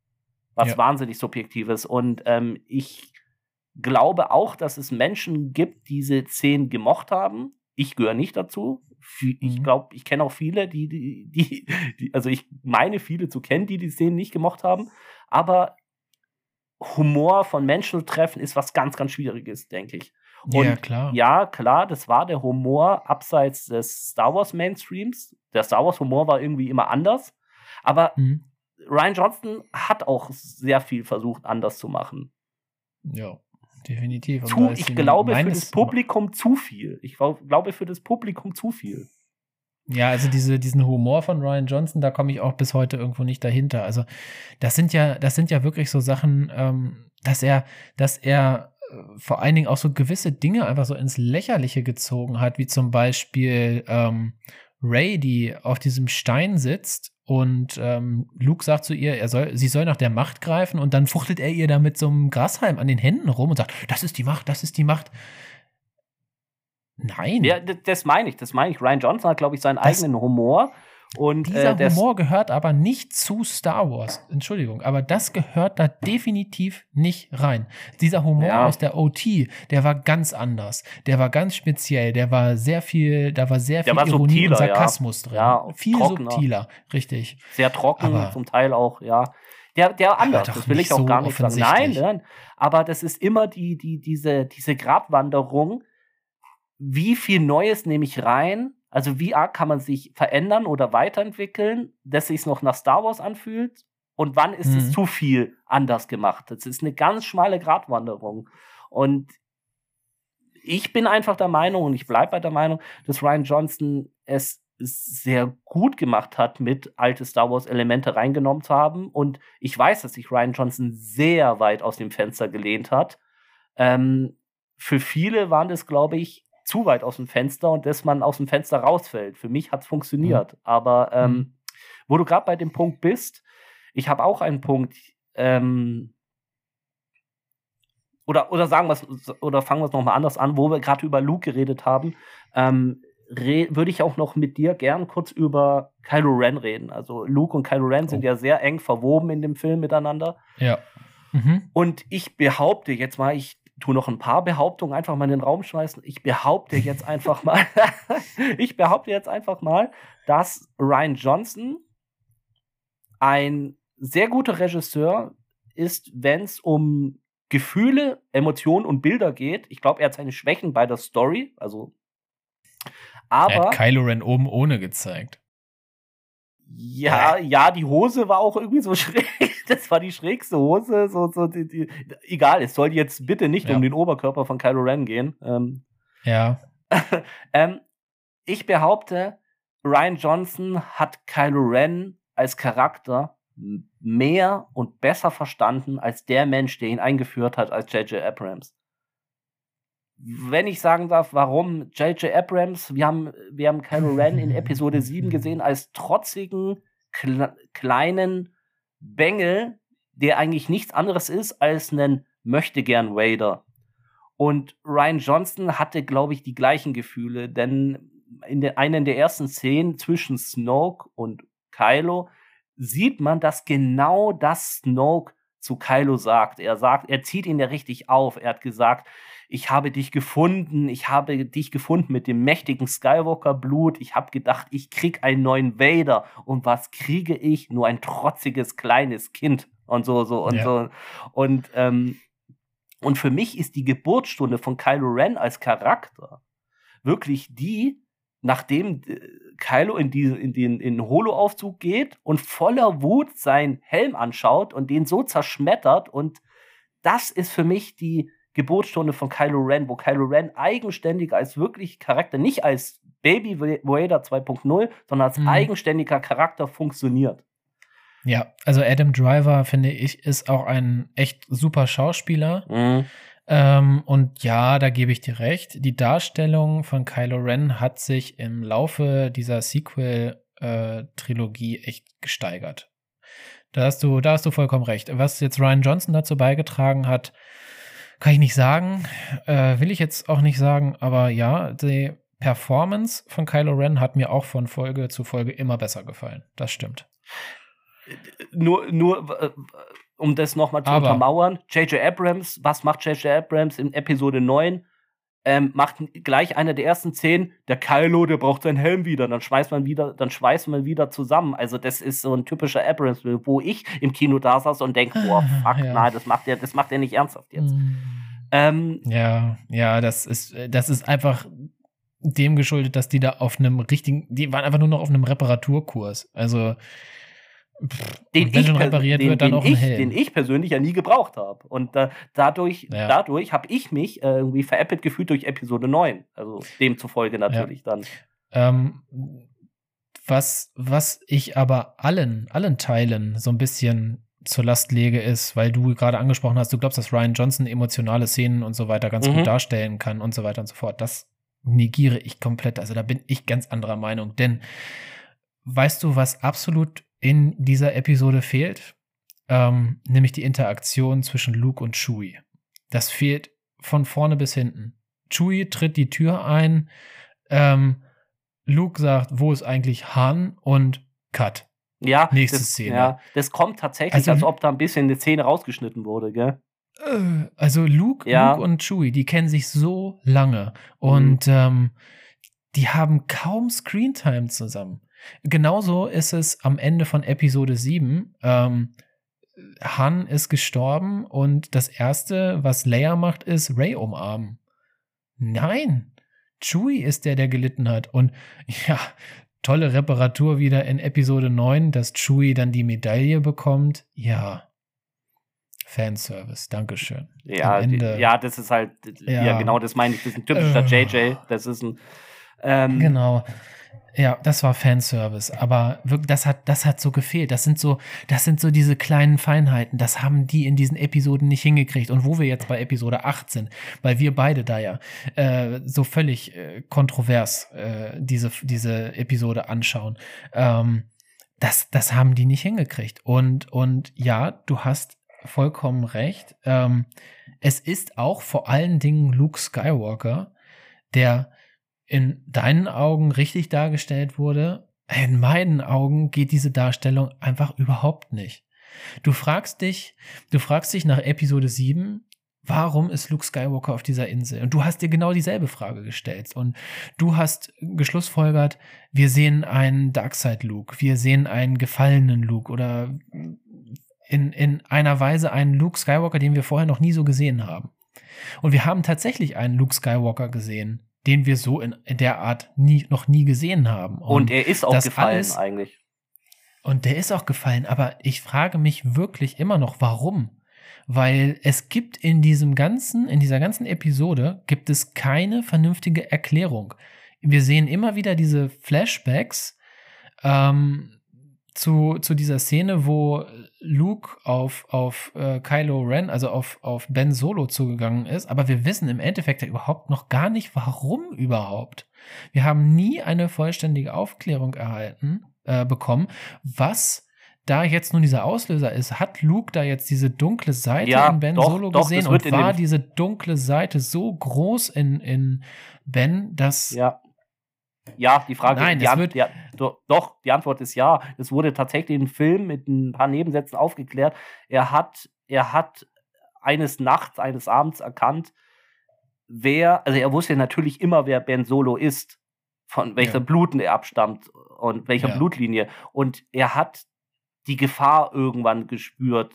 Was ja. wahnsinnig Subjektives. Und ähm, ich glaube auch, dass es Menschen gibt, die diese Szenen gemocht haben. Ich gehöre nicht dazu. Ich mhm. glaube, ich kenne auch viele, die, die, die, die, also ich meine viele zu kennen, die die Szenen nicht gemocht haben. Aber Humor von Menschen treffen ist was ganz, ganz Schwieriges, denke ich. Und ja, klar. Ja, klar, das war der Humor abseits des Star Wars Mainstreams. Der Star Wars Humor war irgendwie immer anders. Aber mhm. Ryan Johnson hat auch sehr viel versucht, anders zu machen. Ja, definitiv. Zu, ich glaube für das Publikum zu viel. Ich glaube für das Publikum zu viel. Ja, also diese, diesen Humor von Ryan Johnson, da komme ich auch bis heute irgendwo nicht dahinter. Also das sind ja, das sind ja wirklich so Sachen, ähm, dass er, dass er äh, vor allen Dingen auch so gewisse Dinge einfach so ins Lächerliche gezogen hat, wie zum Beispiel ähm, Ray, die auf diesem Stein sitzt und ähm, Luke sagt zu ihr, er soll, sie soll nach der Macht greifen und dann fuchtelt er ihr da mit so einem Grashalm an den Händen rum und sagt, das ist die Macht, das ist die Macht. Nein. Ja, das meine ich, das meine ich. Ryan Johnson hat, glaube ich, seinen das, eigenen Humor. Und, dieser äh, Humor gehört aber nicht zu Star Wars. Entschuldigung, aber das gehört da definitiv nicht rein. Dieser Humor ja. aus der OT, der war ganz anders. Der war ganz speziell. Der war sehr viel, da war sehr viel war Ironie subtiler, und Sarkasmus ja. drin. Ja, viel trockener. subtiler, richtig. Sehr trocken, aber zum Teil auch, ja. Der, der anders, das will ich auch so gar nicht sagen. Nein, nein, aber das ist immer die, die, diese, diese Gratwanderung. Wie viel Neues nehme ich rein? Also wie arg kann man sich verändern oder weiterentwickeln, dass sich noch nach Star Wars anfühlt? Und wann ist mhm. es zu viel anders gemacht? Das ist eine ganz schmale Gratwanderung. Und ich bin einfach der Meinung und ich bleibe bei der Meinung, dass Ryan Johnson es sehr gut gemacht hat, mit alte Star Wars Elemente reingenommen zu haben. Und ich weiß, dass sich Ryan Johnson sehr weit aus dem Fenster gelehnt hat. Ähm, für viele waren das, glaube ich, zu weit aus dem Fenster und dass man aus dem Fenster rausfällt. Für mich hat es funktioniert. Mhm. Aber ähm, mhm. wo du gerade bei dem Punkt bist, ich habe auch einen Punkt, ähm, oder, oder sagen wir oder fangen wir es nochmal anders an, wo wir gerade über Luke geredet haben, ähm, re würde ich auch noch mit dir gern kurz über Kylo Ren reden. Also Luke und Kylo Ren oh. sind ja sehr eng verwoben in dem Film miteinander. Ja. Mhm. Und ich behaupte jetzt mal, ich tu noch ein paar Behauptungen einfach mal in den Raum schmeißen. Ich behaupte jetzt einfach <laughs> mal, <laughs> ich behaupte jetzt einfach mal, dass Ryan Johnson ein sehr guter Regisseur ist, wenn es um Gefühle, Emotionen und Bilder geht. Ich glaube, er hat seine Schwächen bei der Story, also aber er hat Kylo Ren oben ohne gezeigt. Ja, ja, die Hose war auch irgendwie so <laughs> schräg. Das war die schrägste Hose. So, so, die, die, egal, es soll jetzt bitte nicht ja. um den Oberkörper von Kylo Ren gehen. Ähm, ja. <laughs> ähm, ich behaupte, Ryan Johnson hat Kylo Ren als Charakter mehr und besser verstanden als der Mensch, der ihn eingeführt hat, als J.J. Abrams wenn ich sagen darf, warum J.J. Abrams, wir haben, wir haben Kylo Ren in <laughs> Episode 7 gesehen als trotzigen, kle kleinen Bengel, der eigentlich nichts anderes ist als ein Möchtegern Vader. Und Ryan Johnson hatte, glaube ich, die gleichen Gefühle, denn in der, einer der ersten Szenen zwischen Snoke und Kylo sieht man, dass genau das Snoke zu Kylo sagt. Er sagt, er zieht ihn ja richtig auf. Er hat gesagt, ich habe dich gefunden, ich habe dich gefunden mit dem mächtigen Skywalker-Blut, ich habe gedacht, ich krieg einen neuen Vader und was kriege ich? Nur ein trotziges kleines Kind und so, so und ja. so. Und, ähm, und für mich ist die Geburtsstunde von Kylo Ren als Charakter wirklich die, nachdem äh, Kylo in, die, in den in Holo-Aufzug geht und voller Wut seinen Helm anschaut und den so zerschmettert und das ist für mich die Geburtsstunde von Kylo Ren, wo Kylo Ren eigenständig als wirklich Charakter, nicht als Baby Vader 2.0, sondern als mhm. eigenständiger Charakter funktioniert. Ja, also Adam Driver, finde ich, ist auch ein echt super Schauspieler. Mhm. Ähm, und ja, da gebe ich dir recht. Die Darstellung von Kylo Ren hat sich im Laufe dieser Sequel-Trilogie äh, echt gesteigert. Da hast du, da hast du vollkommen recht. Was jetzt Ryan Johnson dazu beigetragen hat, kann ich nicht sagen, äh, will ich jetzt auch nicht sagen, aber ja, die Performance von Kylo Ren hat mir auch von Folge zu Folge immer besser gefallen. Das stimmt. Nur, nur äh, um das nochmal zu aber, untermauern, J.J. Abrams, was macht J.J. Abrams in Episode 9? ähm, macht gleich einer der ersten zehn, der Kylo, der braucht seinen Helm wieder, dann schweißt man wieder, dann schweißt man wieder zusammen. Also das ist so ein typischer Abrams, wo ich im Kino da saß und denke, boah, fuck, ja. nein, das macht er, das macht er nicht ernsthaft jetzt. Mm. Ähm, ja, ja, das ist, das ist einfach dem geschuldet, dass die da auf einem richtigen, die waren einfach nur noch auf einem Reparaturkurs. Also den wenn ich, repariert den, wird, dann den auch ich, Den ich persönlich ja nie gebraucht habe. Und äh, dadurch, ja. dadurch habe ich mich äh, irgendwie veräppelt gefühlt durch Episode 9. Also demzufolge natürlich ja. dann. Ähm, was, was ich aber allen, allen Teilen so ein bisschen zur Last lege, ist, weil du gerade angesprochen hast, du glaubst, dass Ryan Johnson emotionale Szenen und so weiter ganz mhm. gut darstellen kann und so weiter und so fort. Das negiere ich komplett. Also da bin ich ganz anderer Meinung. Denn weißt du, was absolut in dieser Episode fehlt? Ähm, nämlich die Interaktion zwischen Luke und Chewie. Das fehlt von vorne bis hinten. Chewie tritt die Tür ein. Ähm, Luke sagt, wo ist eigentlich Han? Und Cut. Ja, nächste das, Szene. Ja, das kommt tatsächlich, also, als ob da ein bisschen eine Szene rausgeschnitten wurde, gell? Äh, also Luke, ja. Luke und Chewie, die kennen sich so lange und mhm. ähm, die haben kaum Screentime zusammen. Genauso ist es am Ende von Episode 7. Ähm, Han ist gestorben und das erste, was Leia macht, ist Ray umarmen. Nein, Chewie ist der, der gelitten hat. Und <laughs> ja, tolle Reparatur wieder in Episode 9, dass Chewie dann die Medaille bekommt. Ja. Fanservice, Dankeschön. Ja, ja, das ist halt, ja. ja. genau, das meine ich, das ist ein typischer äh. JJ. Das ist ein. Ähm, genau. Ja, das war Fanservice, aber das hat, das hat so gefehlt. Das sind so, das sind so diese kleinen Feinheiten. Das haben die in diesen Episoden nicht hingekriegt. Und wo wir jetzt bei Episode 8 sind, weil wir beide da ja äh, so völlig äh, kontrovers äh, diese, diese Episode anschauen, ähm, das, das haben die nicht hingekriegt. Und, und ja, du hast vollkommen recht. Ähm, es ist auch vor allen Dingen Luke Skywalker, der in deinen Augen richtig dargestellt wurde, in meinen Augen geht diese Darstellung einfach überhaupt nicht. Du fragst dich, du fragst dich nach Episode 7, warum ist Luke Skywalker auf dieser Insel? Und du hast dir genau dieselbe Frage gestellt. Und du hast geschlussfolgert, wir sehen einen Darkseid Luke, wir sehen einen gefallenen Luke oder in, in einer Weise einen Luke Skywalker, den wir vorher noch nie so gesehen haben. Und wir haben tatsächlich einen Luke Skywalker gesehen, den wir so in, in der Art nie, noch nie gesehen haben. Und, und er ist auch gefallen alles, eigentlich. Und der ist auch gefallen, aber ich frage mich wirklich immer noch, warum? Weil es gibt in diesem ganzen, in dieser ganzen Episode gibt es keine vernünftige Erklärung. Wir sehen immer wieder diese Flashbacks, ähm, zu, zu dieser Szene, wo Luke auf, auf äh, Kylo Ren, also auf, auf Ben Solo zugegangen ist, aber wir wissen im Endeffekt ja überhaupt noch gar nicht, warum überhaupt. Wir haben nie eine vollständige Aufklärung erhalten, äh, bekommen, was da jetzt nun dieser Auslöser ist, hat Luke da jetzt diese dunkle Seite ja, in Ben doch, Solo doch, gesehen und war diese dunkle Seite so groß in, in Ben, dass ja. Ja, die Frage Nein, die das wird ja, doch, die Antwort ist ja. Es wurde tatsächlich im Film mit ein paar Nebensätzen aufgeklärt. Er hat, er hat eines Nachts, eines Abends erkannt, wer, also er wusste natürlich immer, wer Ben Solo ist, von welcher ja. Bluten er abstammt und welcher ja. Blutlinie. Und er hat die Gefahr irgendwann gespürt,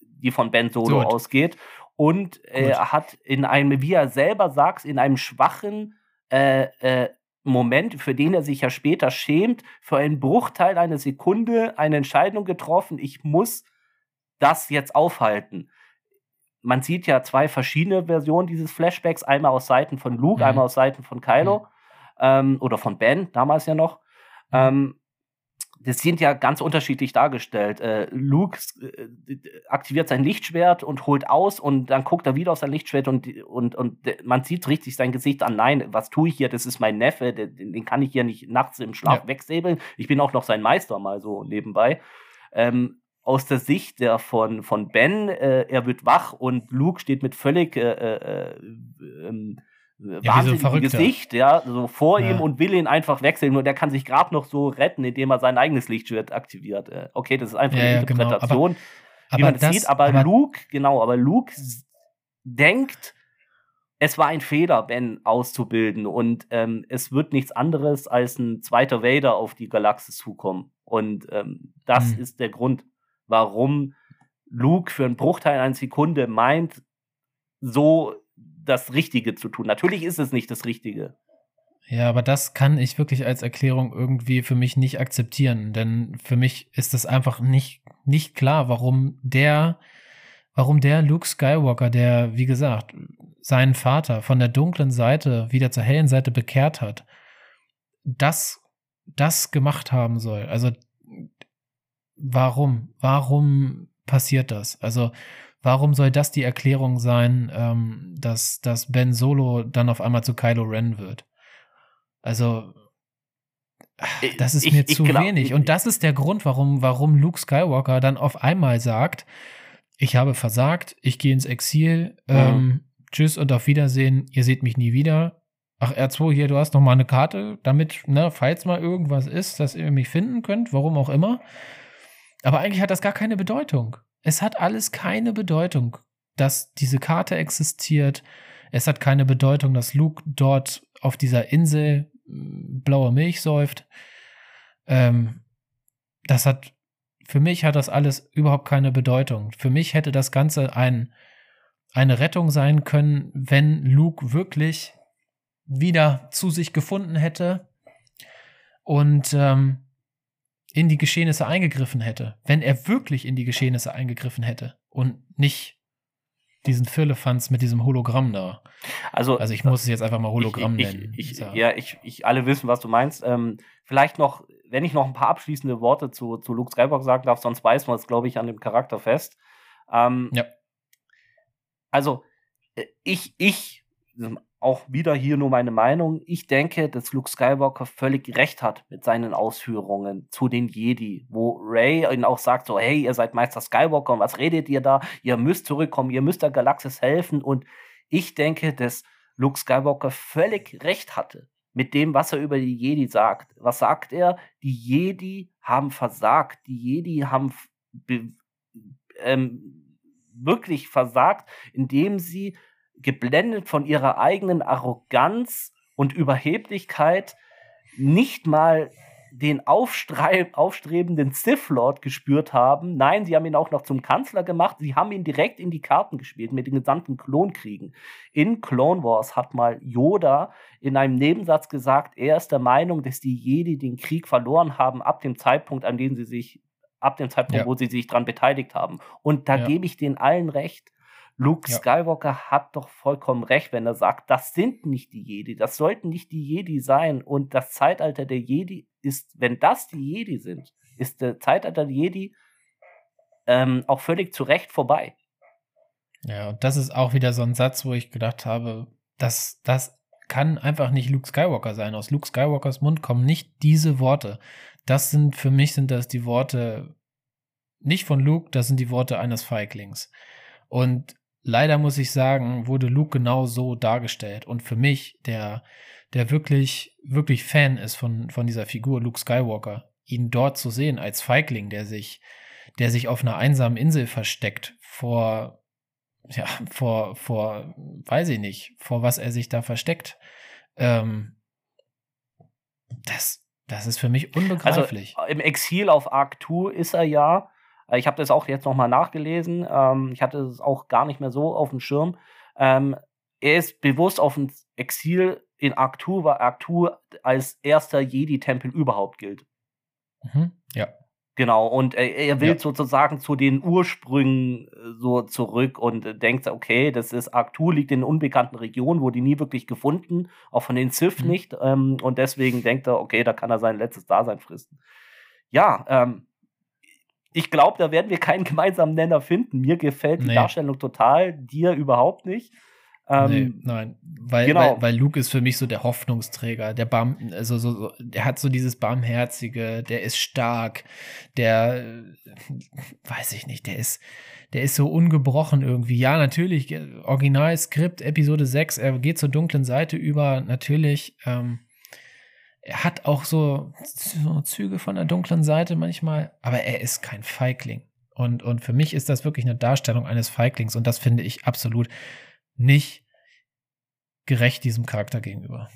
die von Ben Solo Gut. ausgeht. Und er hat in einem, wie er selber sagt, in einem schwachen äh, äh, Moment, für den er sich ja später schämt, für einen Bruchteil einer Sekunde eine Entscheidung getroffen, ich muss das jetzt aufhalten. Man sieht ja zwei verschiedene Versionen dieses Flashbacks, einmal aus Seiten von Luke, mhm. einmal aus Seiten von Kylo mhm. ähm, oder von Ben, damals ja noch. Mhm. Ähm, das sind ja ganz unterschiedlich dargestellt. Äh, Luke äh, aktiviert sein Lichtschwert und holt aus und dann guckt er wieder auf sein Lichtschwert und, und, und man sieht richtig sein Gesicht an. Nein, was tue ich hier? Das ist mein Neffe, den, den kann ich hier nicht nachts im Schlaf ja. wegsäbeln. Ich bin auch noch sein Meister mal so nebenbei. Ähm, aus der Sicht der von, von Ben, äh, er wird wach und Luke steht mit völlig äh, äh, äh ähm, ja, wahnsinnigen so Gesicht, ja, so vor ja. ihm und will ihn einfach wechseln. Nur der kann sich gerade noch so retten, indem er sein eigenes Lichtschwert aktiviert. Äh, okay, das ist einfach ja, eine Interpretation, genau. aber, wie man das, sieht. Aber, aber, Luke, genau, aber Luke denkt, es war ein Fehler, Ben auszubilden und ähm, es wird nichts anderes als ein zweiter Vader auf die Galaxie zukommen. Und ähm, das hm. ist der Grund, warum Luke für einen Bruchteil einer Sekunde meint, so das Richtige zu tun. Natürlich ist es nicht das Richtige. Ja, aber das kann ich wirklich als Erklärung irgendwie für mich nicht akzeptieren, denn für mich ist es einfach nicht, nicht klar, warum der, warum der Luke Skywalker, der, wie gesagt, seinen Vater von der dunklen Seite wieder zur hellen Seite bekehrt hat, das das gemacht haben soll. Also warum? Warum passiert das? Also warum soll das die Erklärung sein, ähm, dass, dass Ben Solo dann auf einmal zu Kylo Ren wird? Also das ist ich, mir ich, zu glaub, wenig. Und das ist der Grund, warum, warum Luke Skywalker dann auf einmal sagt, ich habe versagt, ich gehe ins Exil, mhm. ähm, tschüss und auf Wiedersehen, ihr seht mich nie wieder. Ach, R2, hier, du hast noch mal eine Karte, damit, ne, falls mal irgendwas ist, dass ihr mich finden könnt, warum auch immer. Aber eigentlich hat das gar keine Bedeutung. Es hat alles keine Bedeutung, dass diese Karte existiert. Es hat keine Bedeutung, dass Luke dort auf dieser Insel blaue Milch säuft. Ähm, das hat, für mich hat das alles überhaupt keine Bedeutung. Für mich hätte das Ganze ein, eine Rettung sein können, wenn Luke wirklich wieder zu sich gefunden hätte und ähm, in die Geschehnisse eingegriffen hätte. Wenn er wirklich in die Geschehnisse eingegriffen hätte und nicht diesen Firlefanz mit diesem Hologramm da. Also, also ich muss es jetzt einfach mal Hologramm ich, nennen. Ich, ja. ja, ich, ich, alle wissen, was du meinst. Ähm, vielleicht noch, wenn ich noch ein paar abschließende Worte zu, zu Luke Skywalker sagen darf, sonst weiß man es, glaube ich, an dem Charakter fest. Ähm, ja. Also, äh, ich, ich, auch wieder hier nur meine Meinung. Ich denke, dass Luke Skywalker völlig recht hat mit seinen Ausführungen zu den Jedi, wo Ray ihn auch sagt so, hey, ihr seid Meister Skywalker und was redet ihr da? Ihr müsst zurückkommen, ihr müsst der Galaxis helfen und ich denke, dass Luke Skywalker völlig recht hatte mit dem, was er über die Jedi sagt. Was sagt er? Die Jedi haben versagt. Die Jedi haben ähm, wirklich versagt, indem sie geblendet von ihrer eigenen Arroganz und Überheblichkeit nicht mal den aufstrebenden Sith Lord gespürt haben. Nein, sie haben ihn auch noch zum Kanzler gemacht. Sie haben ihn direkt in die Karten gespielt mit den gesamten Klonkriegen. In Clone Wars hat mal Yoda in einem Nebensatz gesagt, er ist der Meinung, dass die Jedi den Krieg verloren haben ab dem Zeitpunkt, an dem sie sich, ab dem Zeitpunkt, ja. wo sie sich daran beteiligt haben. Und da ja. gebe ich den allen recht. Luke ja. Skywalker hat doch vollkommen recht, wenn er sagt, das sind nicht die Jedi, das sollten nicht die Jedi sein. Und das Zeitalter der Jedi ist, wenn das die Jedi sind, ist der Zeitalter der Jedi ähm, auch völlig zu Recht vorbei. Ja, und das ist auch wieder so ein Satz, wo ich gedacht habe, dass das kann einfach nicht Luke Skywalker sein. Aus Luke Skywalkers Mund kommen nicht diese Worte. Das sind, für mich sind das die Worte nicht von Luke, das sind die Worte eines Feiglings. Und leider muss ich sagen, wurde Luke genau so dargestellt. Und für mich, der, der wirklich, wirklich Fan ist von, von dieser Figur Luke Skywalker, ihn dort zu sehen als Feigling, der sich, der sich auf einer einsamen Insel versteckt vor, ja, vor, vor, weiß ich nicht, vor was er sich da versteckt, ähm, das, das ist für mich also, unbegreiflich. Also, Im Exil auf Arc 2 ist er ja ich habe das auch jetzt nochmal nachgelesen. Ähm, ich hatte es auch gar nicht mehr so auf dem Schirm. Ähm, er ist bewusst auf ein Exil in Arctur, weil Arctur als erster Jedi-Tempel überhaupt gilt. Mhm, ja. Genau, und er, er will ja. sozusagen zu den Ursprüngen äh, so zurück und denkt, okay, das ist Arctur liegt in unbekannten Regionen, wurde nie wirklich gefunden, auch von den Sith mhm. nicht. Ähm, und deswegen denkt er, okay, da kann er sein letztes Dasein fristen. Ja, ähm, ich glaube, da werden wir keinen <laughs> gemeinsamen Nenner finden. Mir gefällt die nee. Darstellung total, dir überhaupt nicht. Ähm, nee, nein, weil, genau. weil, weil Luke ist für mich so der Hoffnungsträger, der Barm, also so, so, der hat so dieses Barmherzige, der ist stark, der, weiß ich nicht, der ist, der ist so ungebrochen irgendwie. Ja, natürlich, Originalskript, Episode 6, er geht zur dunklen Seite über, natürlich, ähm, er hat auch so, so Züge von der dunklen Seite manchmal, aber er ist kein Feigling. Und, und für mich ist das wirklich eine Darstellung eines Feiglings und das finde ich absolut nicht gerecht diesem Charakter gegenüber.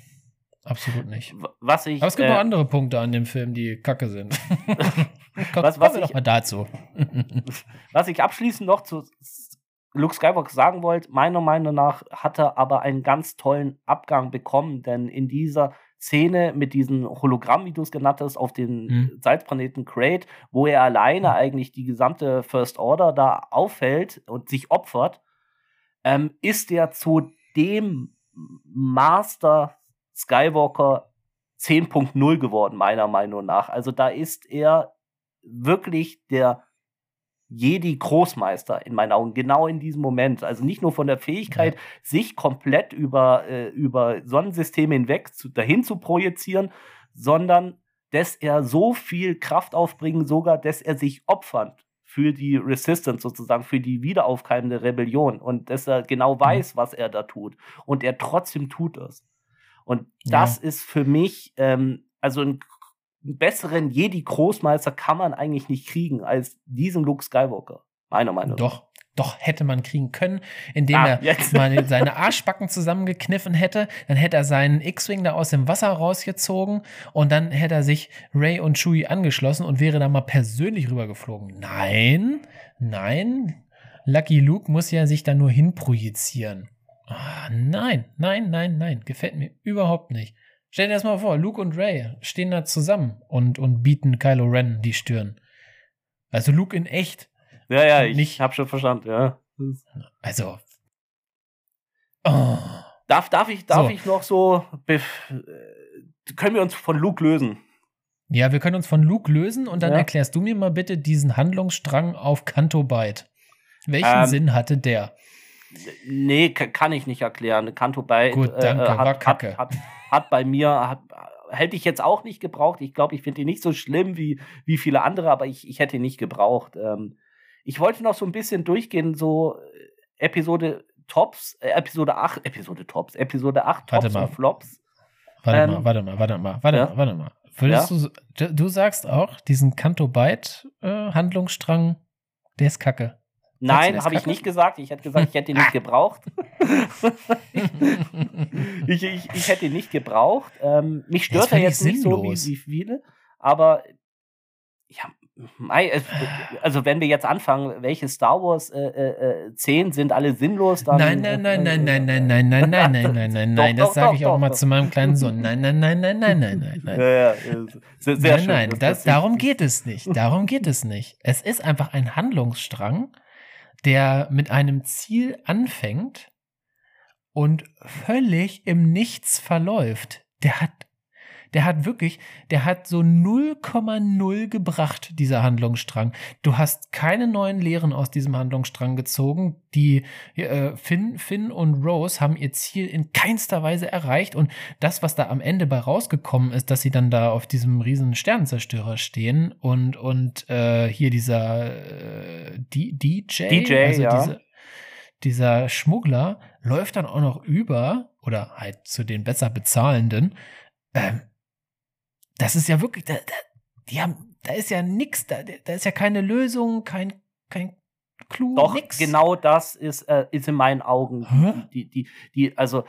Absolut nicht. Was ich, Aber es gibt äh, noch andere Punkte an dem Film, die kacke sind. <laughs> Komm, was, was ich, doch mal dazu. <laughs> was ich abschließend noch zu Luke Skywalker sagen wollte, meiner Meinung nach hat er aber einen ganz tollen Abgang bekommen, denn in dieser Szene mit diesem Hologramm, wie du es genannt hast, auf den mhm. Salzplaneten Crate, wo er alleine mhm. eigentlich die gesamte First Order da aufhält und sich opfert, ähm, ist er zu dem Master Skywalker 10.0 geworden, meiner Meinung nach. Also da ist er wirklich der Jedi-Großmeister in meinen Augen, genau in diesem Moment. Also nicht nur von der Fähigkeit, ja. sich komplett über, äh, über Sonnensysteme hinweg zu, dahin zu projizieren, sondern dass er so viel Kraft aufbringen, sogar, dass er sich opfert für die Resistance sozusagen, für die wiederaufkeimende Rebellion und dass er genau weiß, was er da tut. Und er trotzdem tut es. Und das ja. ist für mich, ähm, also ein einen besseren Jedi-Großmeister kann man eigentlich nicht kriegen als diesen Luke Skywalker. Meiner Meinung nach. Doch, doch hätte man kriegen können, indem ah, er jetzt. mal <laughs> seine Arschbacken zusammengekniffen hätte, dann hätte er seinen X-Wing da aus dem Wasser rausgezogen und dann hätte er sich Ray und Chewie angeschlossen und wäre da mal persönlich rübergeflogen. Nein, nein, Lucky Luke muss ja sich da nur hinprojizieren. Ah, nein, nein, nein, nein, gefällt mir überhaupt nicht. Stell dir das mal vor, Luke und Ray stehen da zusammen und, und bieten Kylo Ren die Stirn. Also Luke in echt. Ja, ja, ich nicht, hab schon verstanden, ja. Also. Oh. Darf, darf, ich, darf so. ich noch so. Äh, können wir uns von Luke lösen? Ja, wir können uns von Luke lösen und dann ja. erklärst du mir mal bitte diesen Handlungsstrang auf Canto Byte. Welchen ähm, Sinn hatte der? Nee, kann ich nicht erklären. Canto Byte Gut, danke, äh, hat, war Kacke. Hat, hat, hat bei mir, hat, hätte ich jetzt auch nicht gebraucht. Ich glaube, ich finde ihn nicht so schlimm wie, wie viele andere, aber ich, ich hätte ihn nicht gebraucht. Ähm, ich wollte noch so ein bisschen durchgehen, so äh, Episode Tops, äh, Episode 8, Episode Tops, Episode 8 Tops warte mal. und Flops. Warte ähm, mal, warte mal, warte mal, warte ja? mal, warte mal. Würdest ja? du, du sagst auch, diesen Kanto Byte äh, Handlungsstrang, der ist kacke. Nein, habe ich nicht gesagt. Ich hätte gesagt, ich hätte ihn nicht gebraucht. ich, ich, ich hätte ihn nicht gebraucht. Ähm, mich stört er jetzt nicht so wie, wie viele, aber ja, also wenn wir jetzt anfangen, welche Star Wars äh, äh, 10 sind alle sinnlos, dann. Nein, nein, nein, nein, nein, nein, nein, nein, nein, nein, nein, nein, nein. Das sage ich auch mal zu meinem kleinen Sohn. Nein, nein, nein, nein, nein, nein, nein, nein. Ja, ja, sehr, sehr nein, nein, das, darum geht es nicht. Darum geht es nicht. Es ist einfach ein Handlungsstrang, der mit einem Ziel anfängt und völlig im Nichts verläuft. Der hat der hat wirklich, der hat so 0,0 gebracht, dieser Handlungsstrang. Du hast keine neuen Lehren aus diesem Handlungsstrang gezogen. Die äh, Finn, Finn und Rose haben ihr Ziel in keinster Weise erreicht. Und das, was da am Ende bei rausgekommen ist, dass sie dann da auf diesem riesen Sternenzerstörer stehen und, und äh, hier dieser äh, DJ, DJ also ja. diese, dieser Schmuggler läuft dann auch noch über oder halt zu den besser bezahlenden. Ähm, das ist ja wirklich, da, da, die haben, da ist ja nichts, da, da ist ja keine Lösung, kein, kein Clou, Doch, nix. genau das ist, äh, ist in meinen Augen die, die, die, also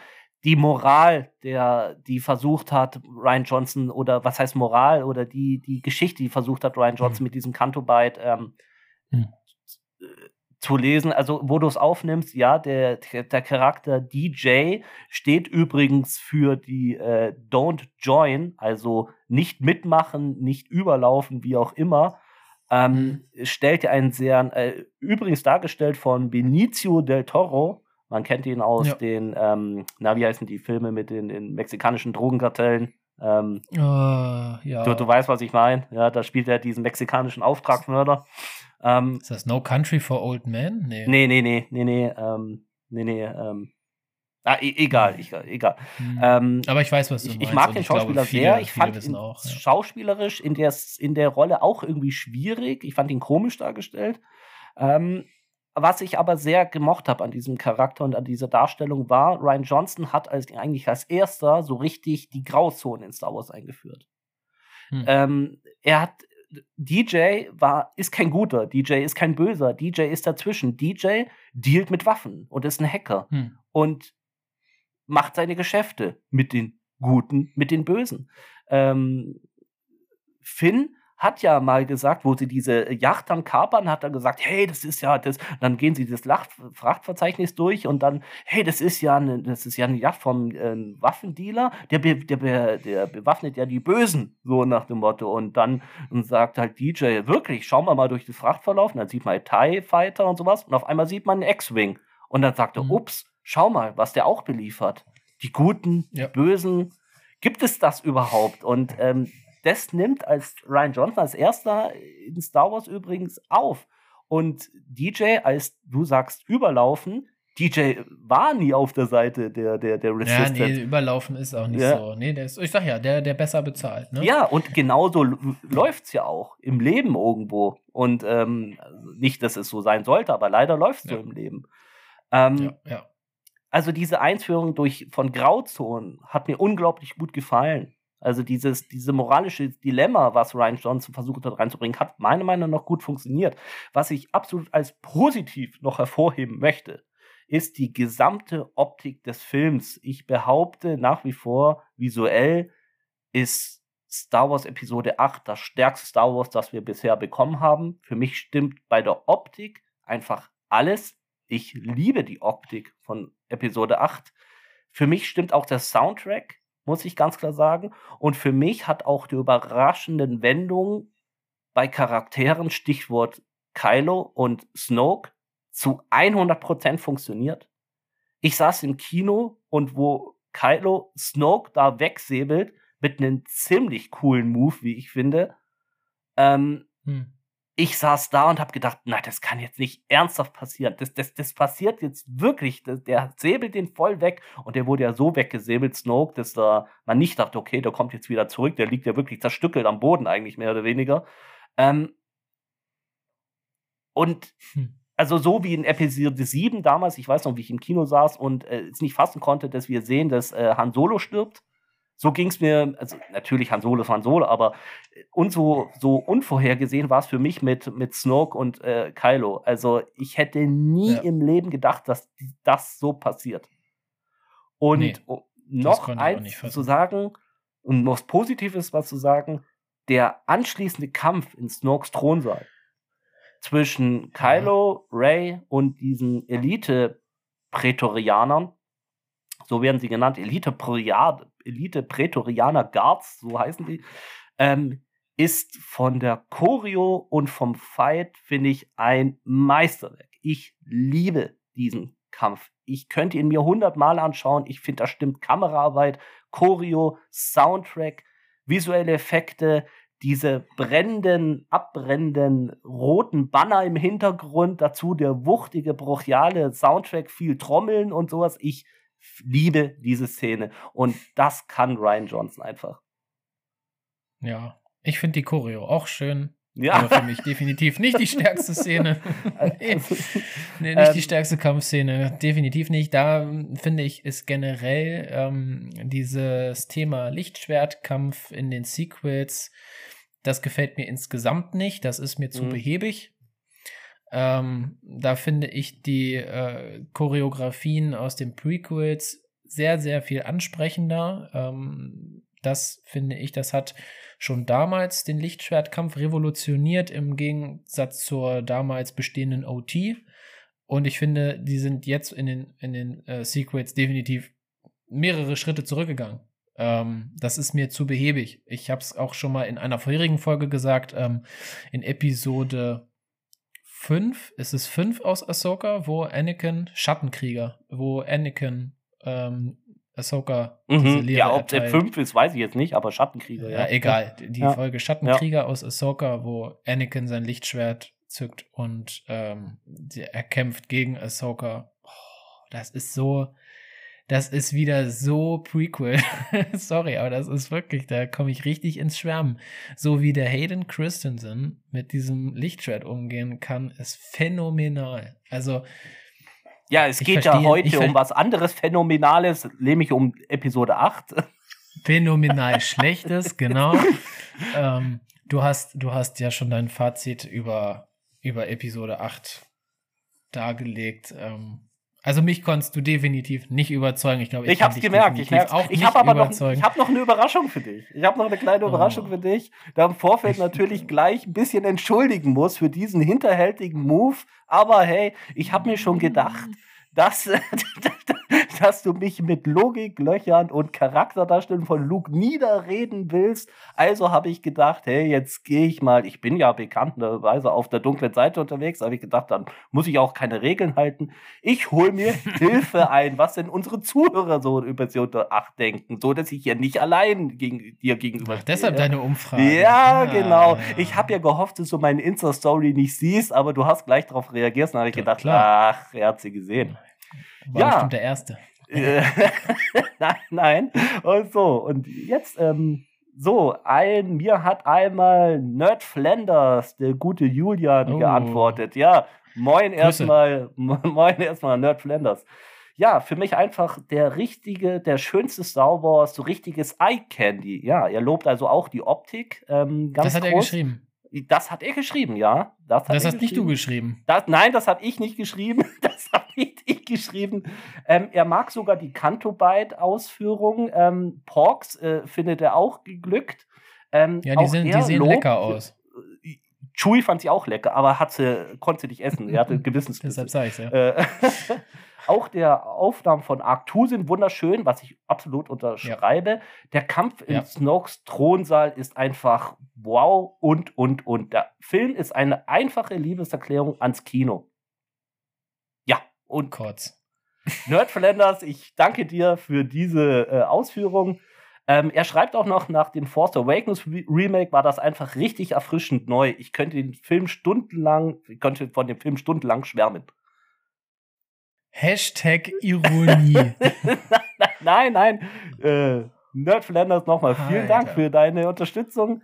die Moral, der, die versucht hat, Ryan Johnson, oder was heißt Moral, oder die, die Geschichte, die versucht hat, Ryan Johnson hm. mit diesem Kanto-Byte ähm, hm zu lesen. Also, wo du es aufnimmst, ja, der, der Charakter DJ steht übrigens für die äh, Don't Join, also nicht mitmachen, nicht überlaufen, wie auch immer. Ähm, mhm. Stellt ja einen sehr, äh, übrigens dargestellt von Benicio del Toro. Man kennt ihn aus ja. den, ähm, na, wie heißen die Filme mit den, den mexikanischen Drogenkartellen? Ähm, uh, ja. du, du weißt, was ich meine. Ja, da spielt er diesen mexikanischen Auftragsmörder. Ähm, ist das No Country for Old Men? Nee. Nee, nee, nee, nee, nee, ähm, nee, nee, ähm, Ah, e egal, ich, egal. Mhm. Ähm, Aber ich weiß, was du ich, meinst. Ich mag den Schauspieler viele, sehr. Ich fand ihn auch, ja. schauspielerisch in der, in der Rolle auch irgendwie schwierig. Ich fand ihn komisch dargestellt. Ähm, was ich aber sehr gemocht habe an diesem Charakter und an dieser Darstellung war, Ryan Johnson hat als, eigentlich als erster so richtig die Grauzone in Star Wars eingeführt. Hm. Ähm, er hat DJ war, ist kein guter, DJ ist kein böser, DJ ist dazwischen. DJ dealt mit Waffen und ist ein Hacker hm. und macht seine Geschäfte mit den Guten, mit den Bösen. Ähm, Finn hat ja mal gesagt, wo sie diese Yacht am Kapern, hat er gesagt, hey, das ist ja das, dann gehen sie das Frachtverzeichnis durch und dann, hey, das ist ja eine, das ist ja eine Yacht vom äh, Waffendealer, der, be, der, be, der bewaffnet ja die Bösen, so nach dem Motto. Und dann und sagt halt DJ, wirklich, schauen wir mal durch das Frachtverlauf, und dann sieht man TIE Fighter und sowas und auf einmal sieht man einen X-Wing. Und dann sagt er, mhm. ups, schau mal, was der auch beliefert. Die Guten, ja. Bösen, gibt es das überhaupt? Und ähm, das nimmt als Ryan Johnson als erster in Star Wars übrigens auf. Und DJ, als du sagst, überlaufen, DJ war nie auf der Seite der, der, der Resistance. Ja, nee, überlaufen ist auch nicht ja. so. Nee, der ist, ich sag ja, der, der besser bezahlt. Ne? Ja, und genauso läuft es ja auch im Leben irgendwo. Und ähm, nicht, dass es so sein sollte, aber leider läuft es ja. so im Leben. Ähm, ja, ja. Also diese Einführung durch, von Grauzonen hat mir unglaublich gut gefallen. Also dieses, diese moralische Dilemma, was Ryan Johnson versucht hat reinzubringen, hat meiner Meinung nach gut funktioniert. Was ich absolut als positiv noch hervorheben möchte, ist die gesamte Optik des Films. Ich behaupte nach wie vor, visuell ist Star Wars Episode 8 das stärkste Star Wars, das wir bisher bekommen haben. Für mich stimmt bei der Optik einfach alles. Ich liebe die Optik von Episode 8. Für mich stimmt auch der Soundtrack muss ich ganz klar sagen. Und für mich hat auch die überraschenden Wendungen bei Charakteren, Stichwort Kylo und Snoke, zu 100% funktioniert. Ich saß im Kino und wo Kylo Snoke da wegsäbelt, mit einem ziemlich coolen Move, wie ich finde, ähm, hm ich saß da und habe gedacht, na, das kann jetzt nicht ernsthaft passieren. Das, das, das passiert jetzt wirklich. Das, der säbelt den voll weg und der wurde ja so weggesäbelt, Snoke, dass da man nicht dachte, okay, der kommt jetzt wieder zurück. Der liegt ja wirklich zerstückelt am Boden eigentlich mehr oder weniger. Ähm, und hm. also so wie in Episode 7 damals, ich weiß noch, wie ich im Kino saß und äh, es nicht fassen konnte, dass wir sehen, dass äh, Han Solo stirbt so ging es mir, also natürlich Han Solo Han Solo, aber äh, und so, so unvorhergesehen war es für mich mit, mit Snoke und äh, Kylo. Also ich hätte nie ja. im Leben gedacht, dass das so passiert. Und nee, noch eins zu sagen, und was Positives was zu sagen, der anschließende Kampf in Snokes Thronsaal zwischen Kylo, ja. Ray und diesen Elite-Prätorianern, so werden sie genannt, Elite-Prätorianer, Elite Prätorianer Guards, so heißen die, ähm, ist von der Choreo und vom Fight, finde ich, ein Meisterwerk. Ich liebe diesen Kampf. Ich könnte ihn mir hundertmal anschauen. Ich finde, da stimmt Kameraarbeit, Choreo, Soundtrack, visuelle Effekte, diese brennenden, abbrennenden roten Banner im Hintergrund, dazu der wuchtige, brachiale Soundtrack, viel Trommeln und sowas. Ich liebe diese Szene. Und das kann Ryan Johnson einfach. Ja, ich finde die Choreo auch schön. Ja. Aber für mich definitiv nicht die stärkste Szene. <laughs> nee, nee, nicht ähm, die stärkste Kampfszene. Definitiv nicht. Da finde ich, ist generell ähm, dieses Thema Lichtschwertkampf in den Sequels, das gefällt mir insgesamt nicht. Das ist mir zu mhm. behäbig. Ähm, da finde ich die äh, Choreografien aus den Prequels sehr, sehr viel ansprechender. Ähm, das finde ich, das hat schon damals den Lichtschwertkampf revolutioniert im Gegensatz zur damals bestehenden OT. Und ich finde, die sind jetzt in den, in den äh, Sequels definitiv mehrere Schritte zurückgegangen. Ähm, das ist mir zu behäbig. Ich habe es auch schon mal in einer vorherigen Folge gesagt, ähm, in Episode 5, ist es 5 aus Ahsoka, wo Anakin, Schattenkrieger, wo Anakin ähm, Ahsoka mhm. diese Lehre Ja, ob der 5 ist, weiß ich jetzt nicht, aber Schattenkrieger, ja. Ja, egal. Die ja. Folge Schattenkrieger ja. aus Ahsoka, wo Anakin sein Lichtschwert zückt und ähm, er kämpft gegen Ahsoka. Oh, das ist so, das ist wieder so Prequel. <laughs> Sorry, aber das ist wirklich, da komme ich richtig ins Schwärmen. So wie der Hayden Christensen mit diesem Lichtschwert umgehen kann, ist phänomenal. Also, ja, es geht verstehe, ja heute um was anderes Phänomenales, nämlich um Episode 8. Phänomenal <laughs> Schlechtes, genau. ähm, du, hast, du hast ja schon dein Fazit über, über Episode 8 dargelegt. Ähm, also mich konntest du definitiv nicht überzeugen. Ich glaube, ich, ich habe es gemerkt. Ich, auch ich habe aber noch, ich hab noch eine Überraschung für dich. Ich habe noch eine kleine oh. Überraschung für dich, da im Vorfeld natürlich gleich ein bisschen entschuldigen muss für diesen hinterhältigen Move. Aber hey, ich habe mir schon gedacht, dass, <laughs> dass du mich mit Logiklöchern und Charakterdarstellung von Luke niederreden willst. Also habe ich gedacht, hey, jetzt gehe ich mal, ich bin ja bekannterweise auf der dunklen Seite unterwegs, habe ich gedacht, dann muss ich auch keine Regeln halten. Ich hole mir <laughs> Hilfe ein, was denn unsere Zuhörer so über Episode 8 denken, so dass ich ja nicht allein gegen, dir gegenüber Ach, deshalb deine Umfrage. Ja, ah. genau. Ich habe ja gehofft, dass du meine Insta-Story nicht siehst, aber du hast gleich darauf reagiert. Dann habe ich gedacht, klar. ach, er hat sie gesehen. War ja. bestimmt der Erste. <laughs> nein, nein. Und so, und jetzt, ähm, so, ein, mir hat einmal Nerd Flanders, der gute Julian, oh. geantwortet. Ja, moin erstmal, <laughs> moin erstmal Nerd Flanders. Ja, für mich einfach der richtige, der schönste Star Wars, so richtiges Eye Candy. Ja, er lobt also auch die Optik. Ähm, ganz das hat groß. er geschrieben. Das hat er geschrieben, ja. Das, das hast nicht du geschrieben. Das, nein, das habe ich nicht geschrieben. <laughs> Das habe nicht ich geschrieben. Ähm, er mag sogar die Canto-Byte-Ausführung. Ähm, Porks äh, findet er auch geglückt. Ähm, ja, die, sind, die sehen lobt, lecker aus. Äh, Chewie fand sie auch lecker, aber hat sie, konnte sie nicht essen. Er hatte <laughs> Gewissensbisse. Deshalb sage ich ja. Äh, <laughs> Auch der Aufnahmen von Arc 2 sind wunderschön, was ich absolut unterschreibe. Ja. Der Kampf in ja. Snokes Thronsaal ist einfach wow und, und, und. Der Film ist eine einfache Liebeserklärung ans Kino. Und kurz. Nerd Flanders, ich danke dir für diese äh, Ausführung. Ähm, er schreibt auch noch, nach dem Force Awakens Remake war das einfach richtig erfrischend neu. Ich könnte den Film stundenlang, ich könnte von dem Film stundenlang schwärmen. Hashtag Ironie. <laughs> nein, nein. Äh, Nerd Flanders nochmal vielen Alter. Dank für deine Unterstützung.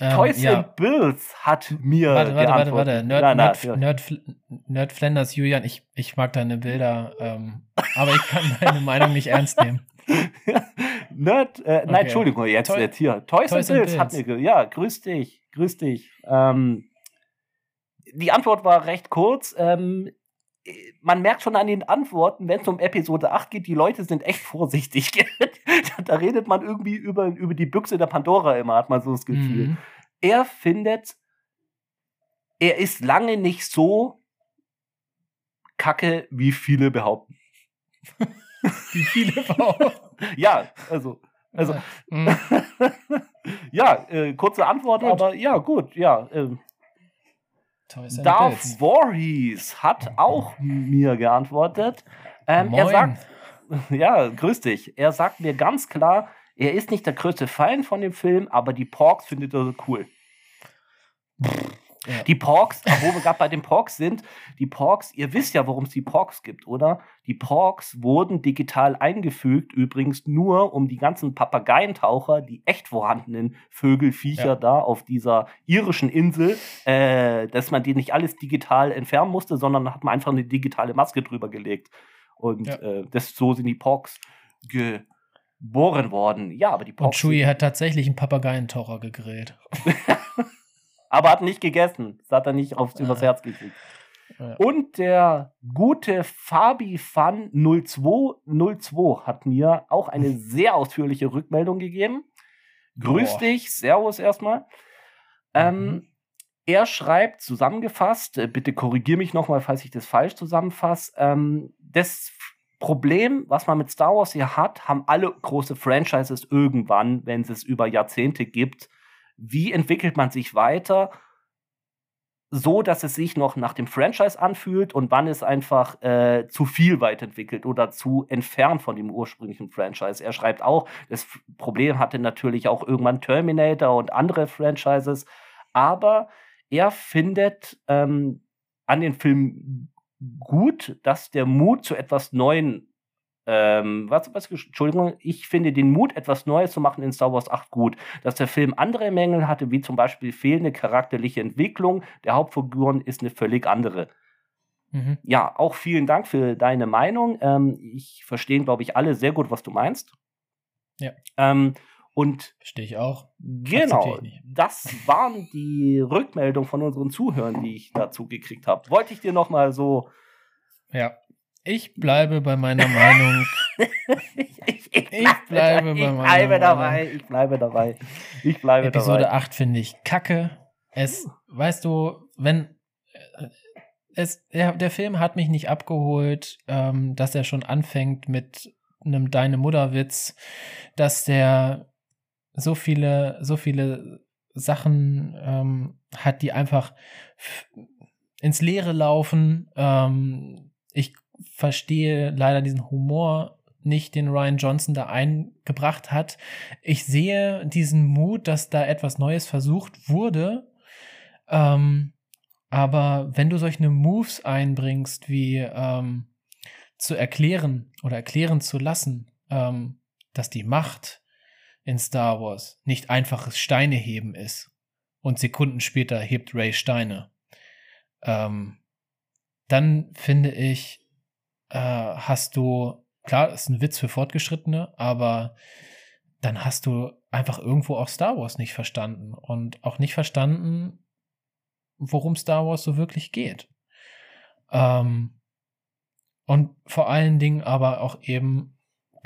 Ähm, Toys ja. and Bills hat mir warte, warte, warte, warte. Nerd, na, na, Nerd, ja. Nerd, Nerd, Flanders, Julian, ich, ich mag deine Bilder, ähm, aber ich kann <laughs> deine Meinung nicht ernst nehmen. <laughs> Nerd, äh, okay. nein, Entschuldigung, jetzt, Toy, jetzt hier. Toys, Toys and, Bills, Bills hat mir, ja, grüß dich, grüß dich. Ähm, die Antwort war recht kurz. Ähm, man merkt schon an den Antworten, wenn es um Episode 8 geht, die Leute sind echt vorsichtig. <laughs> <laughs> da redet man irgendwie über, über die Büchse der Pandora immer, hat man so das Gefühl. Mhm. Er findet, er ist lange nicht so kacke, wie viele behaupten. <laughs> wie viele behaupten? <laughs> ja, also. Also, mhm. ja, äh, kurze Antwort, gut. aber ja, gut, ja. Äh, Darth Voorhees hat auch mir geantwortet. Ähm, er sagt, <laughs> ja, grüß dich. Er sagt mir ganz klar, er ist nicht der größte Feind von dem Film, aber die Porks findet er so cool. Ja. Die Porks, wo wir gerade bei den Porks sind, die Porks, ihr wisst ja, warum es die Porks gibt, oder? Die Porks wurden digital eingefügt, übrigens nur, um die ganzen Papageientaucher, die echt vorhandenen Vögelfiecher ja. da auf dieser irischen Insel, äh, dass man die nicht alles digital entfernen musste, sondern hat man einfach eine digitale Maske drüber gelegt. Und ja. äh, das, so sind die Porks geboren worden. Ja, aber die Porks. Und Chewie hat tatsächlich einen Papageientaucher gegrillt. <laughs> aber hat nicht gegessen. Das hat er nicht aufs, übers Herz gekriegt. Ja. Und der gute Fabi Fan 0202 hat mir auch eine <laughs> sehr ausführliche Rückmeldung gegeben. Grüß Boah. dich, Servus erstmal. Ähm, mhm. Er schreibt zusammengefasst, äh, bitte korrigier mich nochmal, falls ich das falsch zusammenfasse. Ähm, das Problem, was man mit Star Wars hier hat, haben alle große Franchises irgendwann, wenn es es über Jahrzehnte gibt, wie entwickelt man sich weiter, so dass es sich noch nach dem Franchise anfühlt und wann es einfach äh, zu viel weiterentwickelt oder zu entfernt von dem ursprünglichen Franchise. Er schreibt auch, das Problem hatte natürlich auch irgendwann Terminator und andere Franchises, aber er findet ähm, an den Film gut, dass der Mut zu etwas Neuen ähm, was, was, Entschuldigung, ich finde den Mut, etwas Neues zu machen in Star Wars 8 gut. Dass der Film andere Mängel hatte, wie zum Beispiel fehlende charakterliche Entwicklung der Hauptfiguren, ist eine völlig andere. Mhm. Ja, auch vielen Dank für deine Meinung. Ähm, ich verstehe, glaube ich, alle sehr gut, was du meinst. Ja. Ähm, und verstehe ich auch. Genau, ich das waren die Rückmeldungen von unseren Zuhörern, die ich dazu gekriegt habe. Wollte ich dir noch mal so ja. Ich bleibe bei meiner Meinung. ich, <laughs> ich, ich, ich, bleibe, bei meiner bleibe dabei. Ich bleibe dabei. Ich bleibe Episode dabei. 8 finde ich kacke. Es, weißt du, wenn. Äh, es, der, der Film hat mich nicht abgeholt, ähm, dass er schon anfängt mit einem Deine Mutterwitz, dass der so viele, so viele Sachen ähm, hat, die einfach ins Leere laufen. Ähm, ich verstehe leider diesen Humor nicht, den Ryan Johnson da eingebracht hat. Ich sehe diesen Mut, dass da etwas Neues versucht wurde. Ähm, aber wenn du solche Moves einbringst, wie ähm, zu erklären oder erklären zu lassen, ähm, dass die Macht in Star Wars nicht einfaches Steineheben ist und Sekunden später hebt Ray Steine, ähm, dann finde ich, äh, hast du, klar, ist ein Witz für Fortgeschrittene, aber dann hast du einfach irgendwo auch Star Wars nicht verstanden und auch nicht verstanden, worum Star Wars so wirklich geht. Ähm, und vor allen Dingen aber auch eben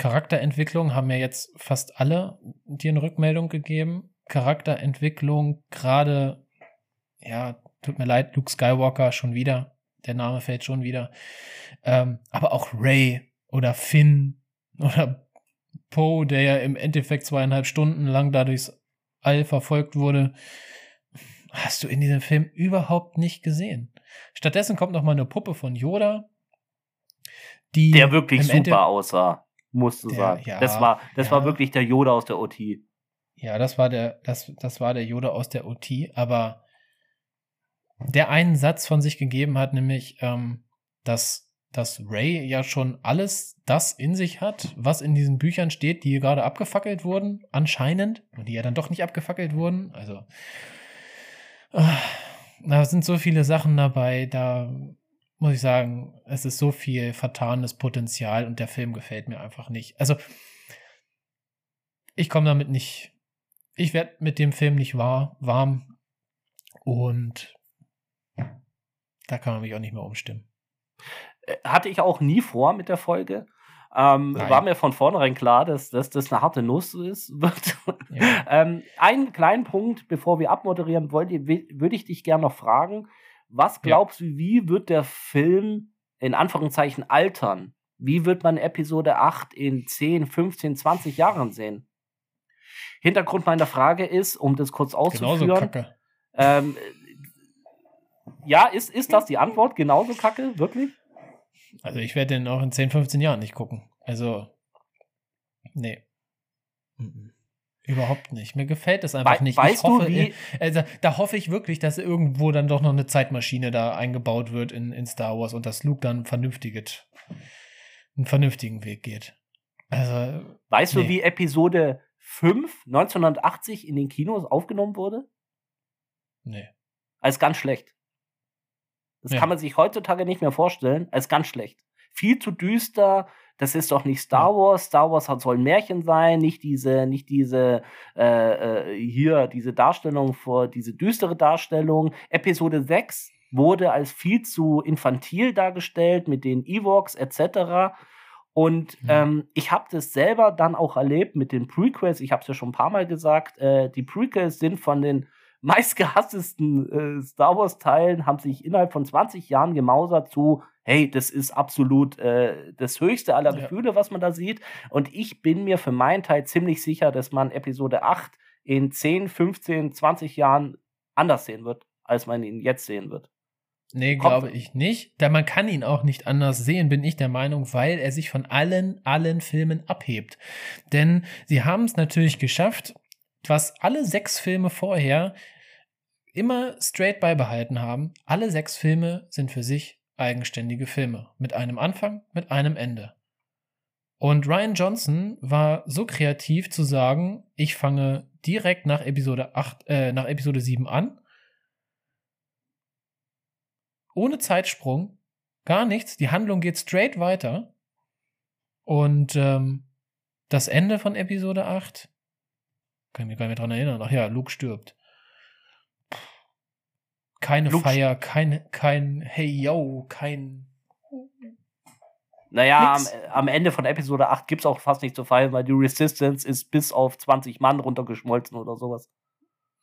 Charakterentwicklung haben ja jetzt fast alle dir eine Rückmeldung gegeben. Charakterentwicklung, gerade, ja, tut mir leid, Luke Skywalker schon wieder. Der Name fällt schon wieder. Ähm, aber auch Ray oder Finn <laughs> oder Poe, der ja im Endeffekt zweieinhalb Stunden lang da durchs All verfolgt wurde hast du in diesem Film überhaupt nicht gesehen. Stattdessen kommt noch mal eine Puppe von Yoda, die der wirklich super Ende aussah, musst du der, sagen. Ja, das war das ja. war wirklich der Yoda aus der OT. Ja, das war der das das war der Yoda aus der OT, aber der einen Satz von sich gegeben hat, nämlich ähm, dass dass Ray ja schon alles das in sich hat, was in diesen Büchern steht, die gerade abgefackelt wurden, anscheinend, und die ja dann doch nicht abgefackelt wurden. Also da sind so viele Sachen dabei, da muss ich sagen, es ist so viel vertanes Potenzial und der Film gefällt mir einfach nicht. Also, ich komme damit nicht, ich werde mit dem Film nicht wahr, warm und da kann man mich auch nicht mehr umstimmen. Äh, hatte ich auch nie vor mit der Folge. Ähm, war mir von vornherein klar, dass, dass das eine harte Nuss ist. <laughs> ja. ähm, einen kleinen Punkt, bevor wir abmoderieren wollen, würde ich dich gerne noch fragen. Was glaubst ja. du, wie wird der Film in Anführungszeichen altern? Wie wird man Episode 8 in 10, 15, 20 Jahren sehen? Hintergrund meiner Frage ist, um das kurz auszuführen. Genauso kacke. Ähm, ja, ist, ist das die Antwort? Genauso kacke? Wirklich? Also ich werde den auch in 10, 15 Jahren nicht gucken. Also, nee. Überhaupt nicht. Mir gefällt es einfach We nicht. Weißt ich hoffe, du, wie also, da hoffe ich wirklich, dass irgendwo dann doch noch eine Zeitmaschine da eingebaut wird in, in Star Wars und dass Luke dann vernünftiges, einen vernünftigen Weg geht. Also, weißt nee. du, wie Episode 5 1980 in den Kinos aufgenommen wurde? Nee. Als ganz schlecht. Das ja. kann man sich heutzutage nicht mehr vorstellen, als ganz schlecht. Viel zu düster, das ist doch nicht Star Wars. Star Wars soll ein Märchen sein, nicht diese, nicht diese, äh, äh, hier, diese Darstellung vor, diese düstere Darstellung. Episode 6 wurde als viel zu infantil dargestellt mit den Evox etc. Und mhm. ähm, ich habe das selber dann auch erlebt mit den Prequels. Ich habe es ja schon ein paar Mal gesagt. Äh, die Prequels sind von den <laughs> meistgehasstesten äh, Star Wars-Teilen haben sich innerhalb von 20 Jahren gemausert zu, hey, das ist absolut äh, das höchste aller ja. Gefühle, was man da sieht. Und ich bin mir für meinen Teil ziemlich sicher, dass man Episode 8 in 10, 15, 20 Jahren anders sehen wird, als man ihn jetzt sehen wird. Nee, glaube ich nicht. Da man kann ihn auch nicht anders sehen, bin ich der Meinung, weil er sich von allen, allen Filmen abhebt. Denn sie haben es natürlich geschafft, was alle sechs Filme vorher immer straight beibehalten haben, alle sechs Filme sind für sich eigenständige Filme. Mit einem Anfang, mit einem Ende. Und Ryan Johnson war so kreativ zu sagen, ich fange direkt nach Episode 8, äh, nach Episode 7 an. Ohne Zeitsprung, gar nichts. Die Handlung geht straight weiter. Und ähm, das Ende von Episode 8, kann ich mich gar nicht dran erinnern. Ach ja, Luke stirbt. Keine Luke Feier, kein, kein Hey Yo, kein. Naja, am, am, Ende von Episode 8 gibt es auch fast nicht zu feiern, weil die Resistance ist bis auf 20 Mann runtergeschmolzen oder sowas.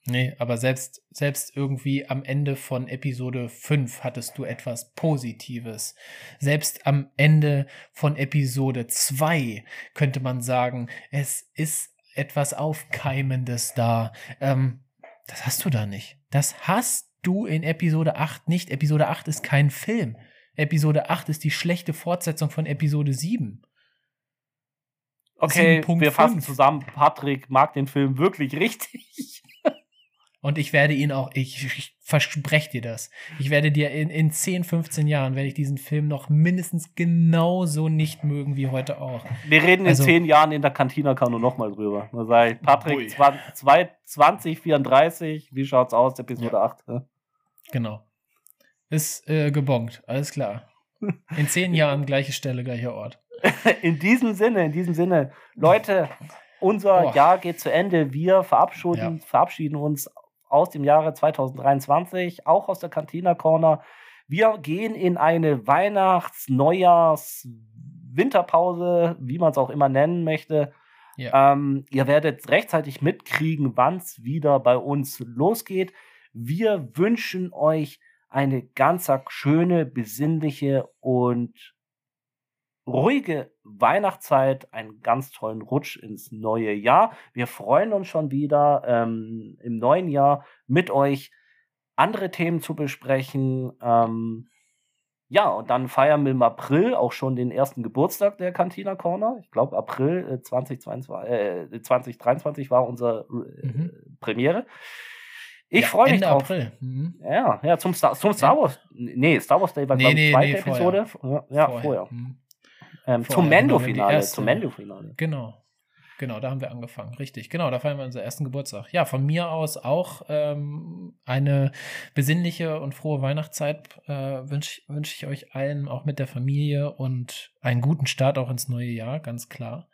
Nee, aber selbst, selbst irgendwie am Ende von Episode 5 hattest du etwas Positives. Selbst am Ende von Episode 2 könnte man sagen, es ist etwas Aufkeimendes da. Ähm, das hast du da nicht. Das hast du in Episode 8 nicht. Episode 8 ist kein Film. Episode 8 ist die schlechte Fortsetzung von Episode 7. Okay, wir fassen zusammen. Patrick mag den Film wirklich <laughs> richtig. Und ich werde ihn auch, ich, ich verspreche dir das. Ich werde dir in, in 10, 15 Jahren, werde ich diesen Film noch mindestens genauso nicht mögen wie heute auch. Wir reden also, in 10 Jahren in der Kantina Kano nochmal drüber. Da sage ich, Patrick, 2034, wie schaut's aus, Episode ja. 8? Ja? Genau. Ist äh, gebongt, alles klar. In 10 <laughs> Jahren gleiche Stelle, gleicher Ort. <laughs> in diesem Sinne, in diesem Sinne, Leute, unser Boah. Jahr geht zu Ende. Wir verabschieden, ja. verabschieden uns aus dem Jahre 2023, auch aus der Cantina Corner. Wir gehen in eine Weihnachts-, Neujahrs-, Winterpause, wie man es auch immer nennen möchte. Ja. Ähm, ihr werdet rechtzeitig mitkriegen, wann es wieder bei uns losgeht. Wir wünschen euch eine ganz schöne, besinnliche und ruhige Weihnachtszeit, einen ganz tollen Rutsch ins neue Jahr. Wir freuen uns schon wieder ähm, im neuen Jahr mit euch andere Themen zu besprechen. Ähm, ja, und dann feiern wir im April auch schon den ersten Geburtstag der Cantina Corner. Ich glaube, April äh, 2022, äh, 2023 war unsere äh, mhm. Premiere. Ich ja, freue mich drauf. April. Mhm. Ja, ja, zum Star, zum Star Wars. Nee, Star Wars Day war nee, nee, zweite nee, Episode. Vorher. Ja, vorher. vorher. Mhm. Ähm, zum Mendo-Finale. Zum Mendo-Finale. Genau. Genau, da haben wir angefangen. Richtig. Genau, da feiern wir unseren ersten Geburtstag. Ja, von mir aus auch ähm, eine besinnliche und frohe Weihnachtszeit äh, wünsche wünsch ich euch allen, auch mit der Familie und einen guten Start auch ins neue Jahr, ganz klar.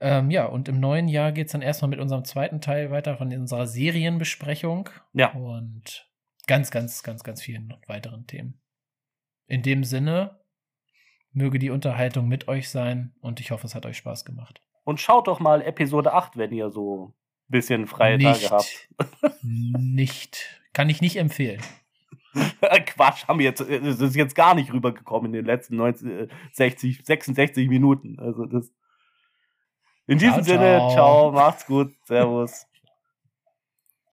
Ähm, ja, und im neuen Jahr geht es dann erstmal mit unserem zweiten Teil weiter von unserer Serienbesprechung. Ja. Und ganz, ganz, ganz, ganz vielen weiteren Themen. In dem Sinne, Möge die Unterhaltung mit euch sein und ich hoffe, es hat euch Spaß gemacht. Und schaut doch mal Episode 8, wenn ihr so ein bisschen freie nicht, Tage habt. <laughs> nicht. Kann ich nicht empfehlen. <laughs> Quatsch, haben wir jetzt, das ist jetzt gar nicht rübergekommen in den letzten 90, 60, 66 Minuten. Also das. In diesem ciao, Sinne, ciao, macht's gut, servus. <laughs>